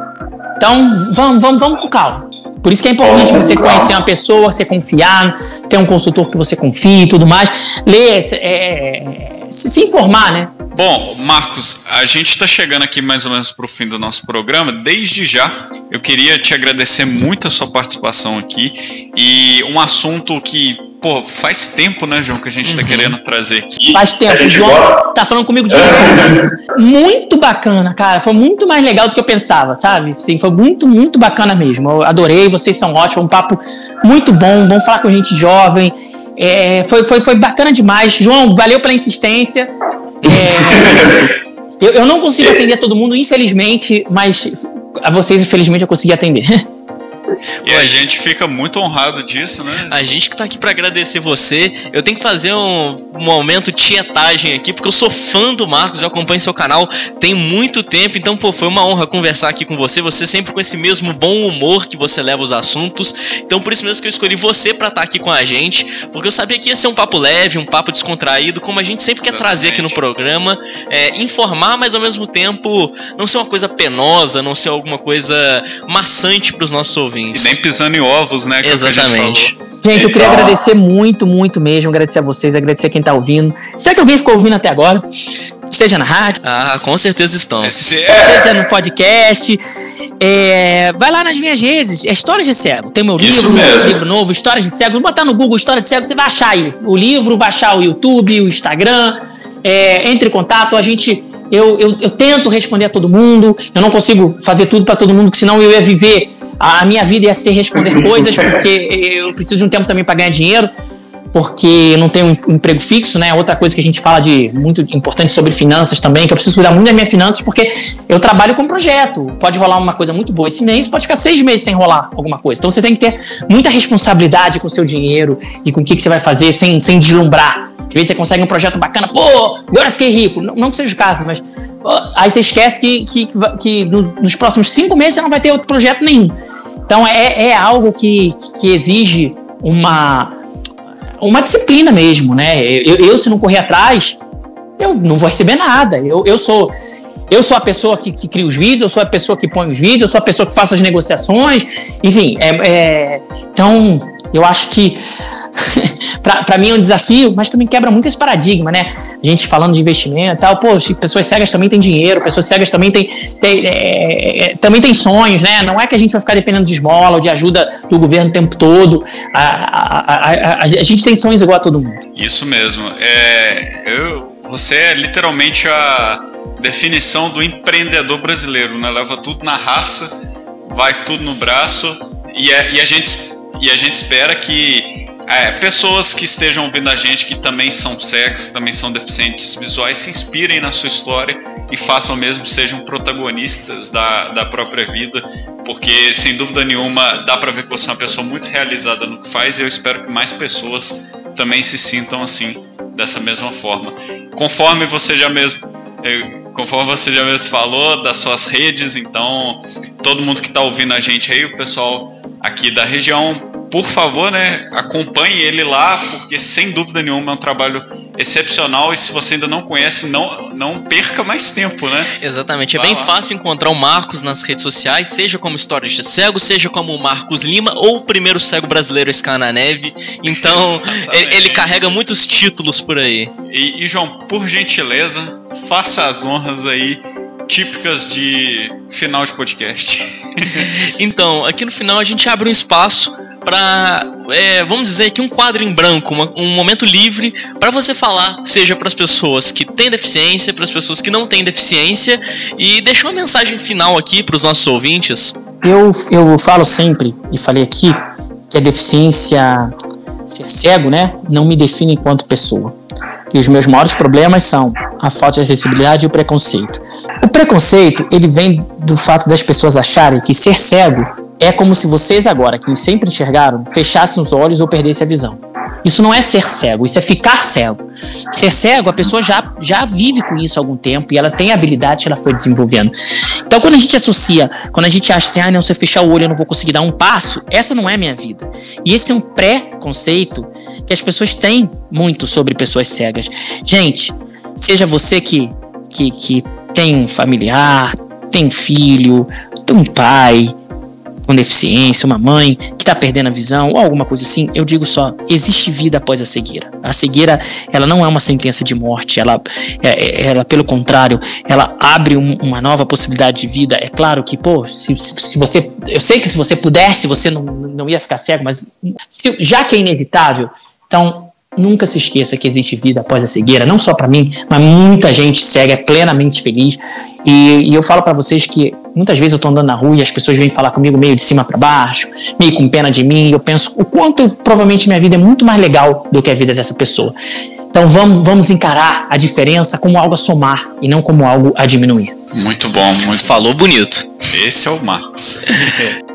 Então, vamos, vamos, vamos com calma. Por isso que é importante você conhecer uma pessoa, você confiar, ter um consultor que você confie e tudo mais. Ler, é, se, se informar, né? Bom, Marcos, a gente está chegando aqui mais ou menos para o fim do nosso programa. Desde já, eu queria te agradecer muito a sua participação aqui e um assunto que, pô, faz tempo, né, João, que a gente está uhum. querendo trazer aqui. Faz tempo, o João gosta. tá falando comigo de é. <laughs> Muito bacana, cara. Foi muito mais legal do que eu pensava, sabe? Sim, foi muito, muito bacana mesmo. Eu adorei, vocês são ótimos, um papo muito bom, vamos falar com gente jovem. É, foi, foi, foi bacana demais. João, valeu pela insistência. É, <laughs> eu, eu não consigo atender todo mundo, infelizmente, mas a vocês, infelizmente, eu consegui atender. <laughs> E a gente fica muito honrado disso, né? A gente que tá aqui para agradecer você. Eu tenho que fazer um, um momento tietagem aqui, porque eu sou fã do Marcos, eu acompanho seu canal tem muito tempo, então, pô, foi uma honra conversar aqui com você. Você sempre com esse mesmo bom humor que você leva os assuntos. Então, por isso mesmo que eu escolhi você para estar tá aqui com a gente, porque eu sabia que ia ser um papo leve, um papo descontraído, como a gente sempre quer Exatamente. trazer aqui no programa. É, informar, mas ao mesmo tempo não ser uma coisa penosa, não ser alguma coisa maçante para os nossos ouvintes. E nem pisando em ovos, né? É Exatamente. Gente, gente, eu queria agradecer muito, muito mesmo. Agradecer a vocês, agradecer a quem tá ouvindo. Será que alguém ficou ouvindo até agora? Seja na rádio. Ah, com certeza estão. É Seja no podcast. É, vai lá nas minhas redes, é Histórias de Cego. Tem meu livro, meu livro novo, Histórias de Cego. Vou botar no Google História de Cego, você vai achar aí o livro, vai achar o YouTube, o Instagram. É, entre em contato, a gente. Eu, eu, eu tento responder a todo mundo. Eu não consigo fazer tudo para todo mundo, porque senão eu ia viver a minha vida ia ser responder <laughs> coisas, porque eu preciso de um tempo também para ganhar dinheiro, porque não tenho um emprego fixo, né? Outra coisa que a gente fala de muito importante sobre finanças também, que eu preciso cuidar muito das minhas finanças, porque eu trabalho com um projeto. Pode rolar uma coisa muito boa esse mês, pode ficar seis meses sem rolar alguma coisa. Então você tem que ter muita responsabilidade com o seu dinheiro e com o que, que você vai fazer sem, sem deslumbrar. Às vezes você consegue um projeto bacana, pô, agora fiquei rico. Não, não que seja o caso, mas aí você esquece que, que, que nos próximos cinco meses você não vai ter outro projeto nenhum. Então é, é algo que, que exige uma, uma disciplina mesmo, né? Eu, eu, se não correr atrás, eu não vou receber nada. Eu, eu sou eu sou a pessoa que, que, cria os vídeos, eu sou a pessoa que põe os vídeos, eu sou a pessoa que faz as negociações, enfim. É, é, então, eu acho que <laughs> para mim é um desafio, mas também quebra muito esse paradigma, né? A gente falando de investimento e tal, pô, pessoas cegas também têm dinheiro, pessoas cegas também têm, têm é, é, também têm sonhos, né? Não é que a gente vai ficar dependendo de esmola ou de ajuda do governo o tempo todo. A, a, a, a gente tem sonhos igual a todo mundo. Isso mesmo. É, eu, você é literalmente a definição do empreendedor brasileiro, né? Leva tudo na raça, vai tudo no braço e, é, e a gente e a gente espera que é, pessoas que estejam ouvindo a gente que também são cegos, também são deficientes visuais, se inspirem na sua história e façam mesmo, sejam protagonistas da, da própria vida, porque sem dúvida nenhuma dá para ver que você é uma pessoa muito realizada no que faz e eu espero que mais pessoas também se sintam assim, dessa mesma forma. Conforme você já mesmo conforme você já mesmo falou, das suas redes, então todo mundo que está ouvindo a gente aí, o pessoal aqui da região, por favor, né, acompanhe ele lá, porque sem dúvida nenhuma é um trabalho excepcional e se você ainda não conhece, não, não perca mais tempo, né? Exatamente, é bem lá. fácil encontrar o Marcos nas redes sociais, seja como historista cego, seja como o Marcos Lima ou o primeiro cego brasileiro a escalar na neve. Então, <laughs> ele, ele, carrega muitos títulos por aí. E, e João, por gentileza, faça as honras aí típicas de final de podcast. <laughs> então, aqui no final a gente abre um espaço para, é, vamos dizer aqui, um quadro em branco, uma, um momento livre para você falar, seja para as pessoas que têm deficiência, para as pessoas que não têm deficiência, e deixar uma mensagem final aqui para os nossos ouvintes. Eu, eu falo sempre, e falei aqui, que a deficiência, ser cego, né, não me define enquanto pessoa. Que os meus maiores problemas são a falta de acessibilidade e o preconceito. O preconceito, ele vem do fato das pessoas acharem que ser cego é como se vocês agora, que sempre enxergaram, fechassem os olhos ou perdessem a visão. Isso não é ser cego, isso é ficar cego. Ser cego, a pessoa já, já vive com isso há algum tempo e ela tem habilidade que ela foi desenvolvendo. Então, quando a gente associa, quando a gente acha assim, ah, não, se eu fechar o olho eu não vou conseguir dar um passo, essa não é minha vida. E esse é um pré-conceito que as pessoas têm muito sobre pessoas cegas. Gente, seja você que, que, que tem um familiar, tem filho, tem um pai, com deficiência, uma mãe que está perdendo a visão ou alguma coisa assim, eu digo só, existe vida após a cegueira. A cegueira, ela não é uma sentença de morte, ela, é, é, ela pelo contrário, ela abre um, uma nova possibilidade de vida. É claro que, pô, se, se, você, eu sei que se você pudesse, você não, não ia ficar cego, mas se, já que é inevitável, então nunca se esqueça que existe vida após a cegueira, não só para mim, mas muita gente cega é plenamente feliz e, e eu falo para vocês que muitas vezes eu tô andando na rua e as pessoas vêm falar comigo meio de cima para baixo, meio com pena de mim, e eu penso o quanto provavelmente minha vida é muito mais legal do que a vida dessa pessoa. Então vamos, vamos encarar a diferença como algo a somar e não como algo a diminuir. Muito bom, muito falou bonito. Esse é o Marcos. <laughs>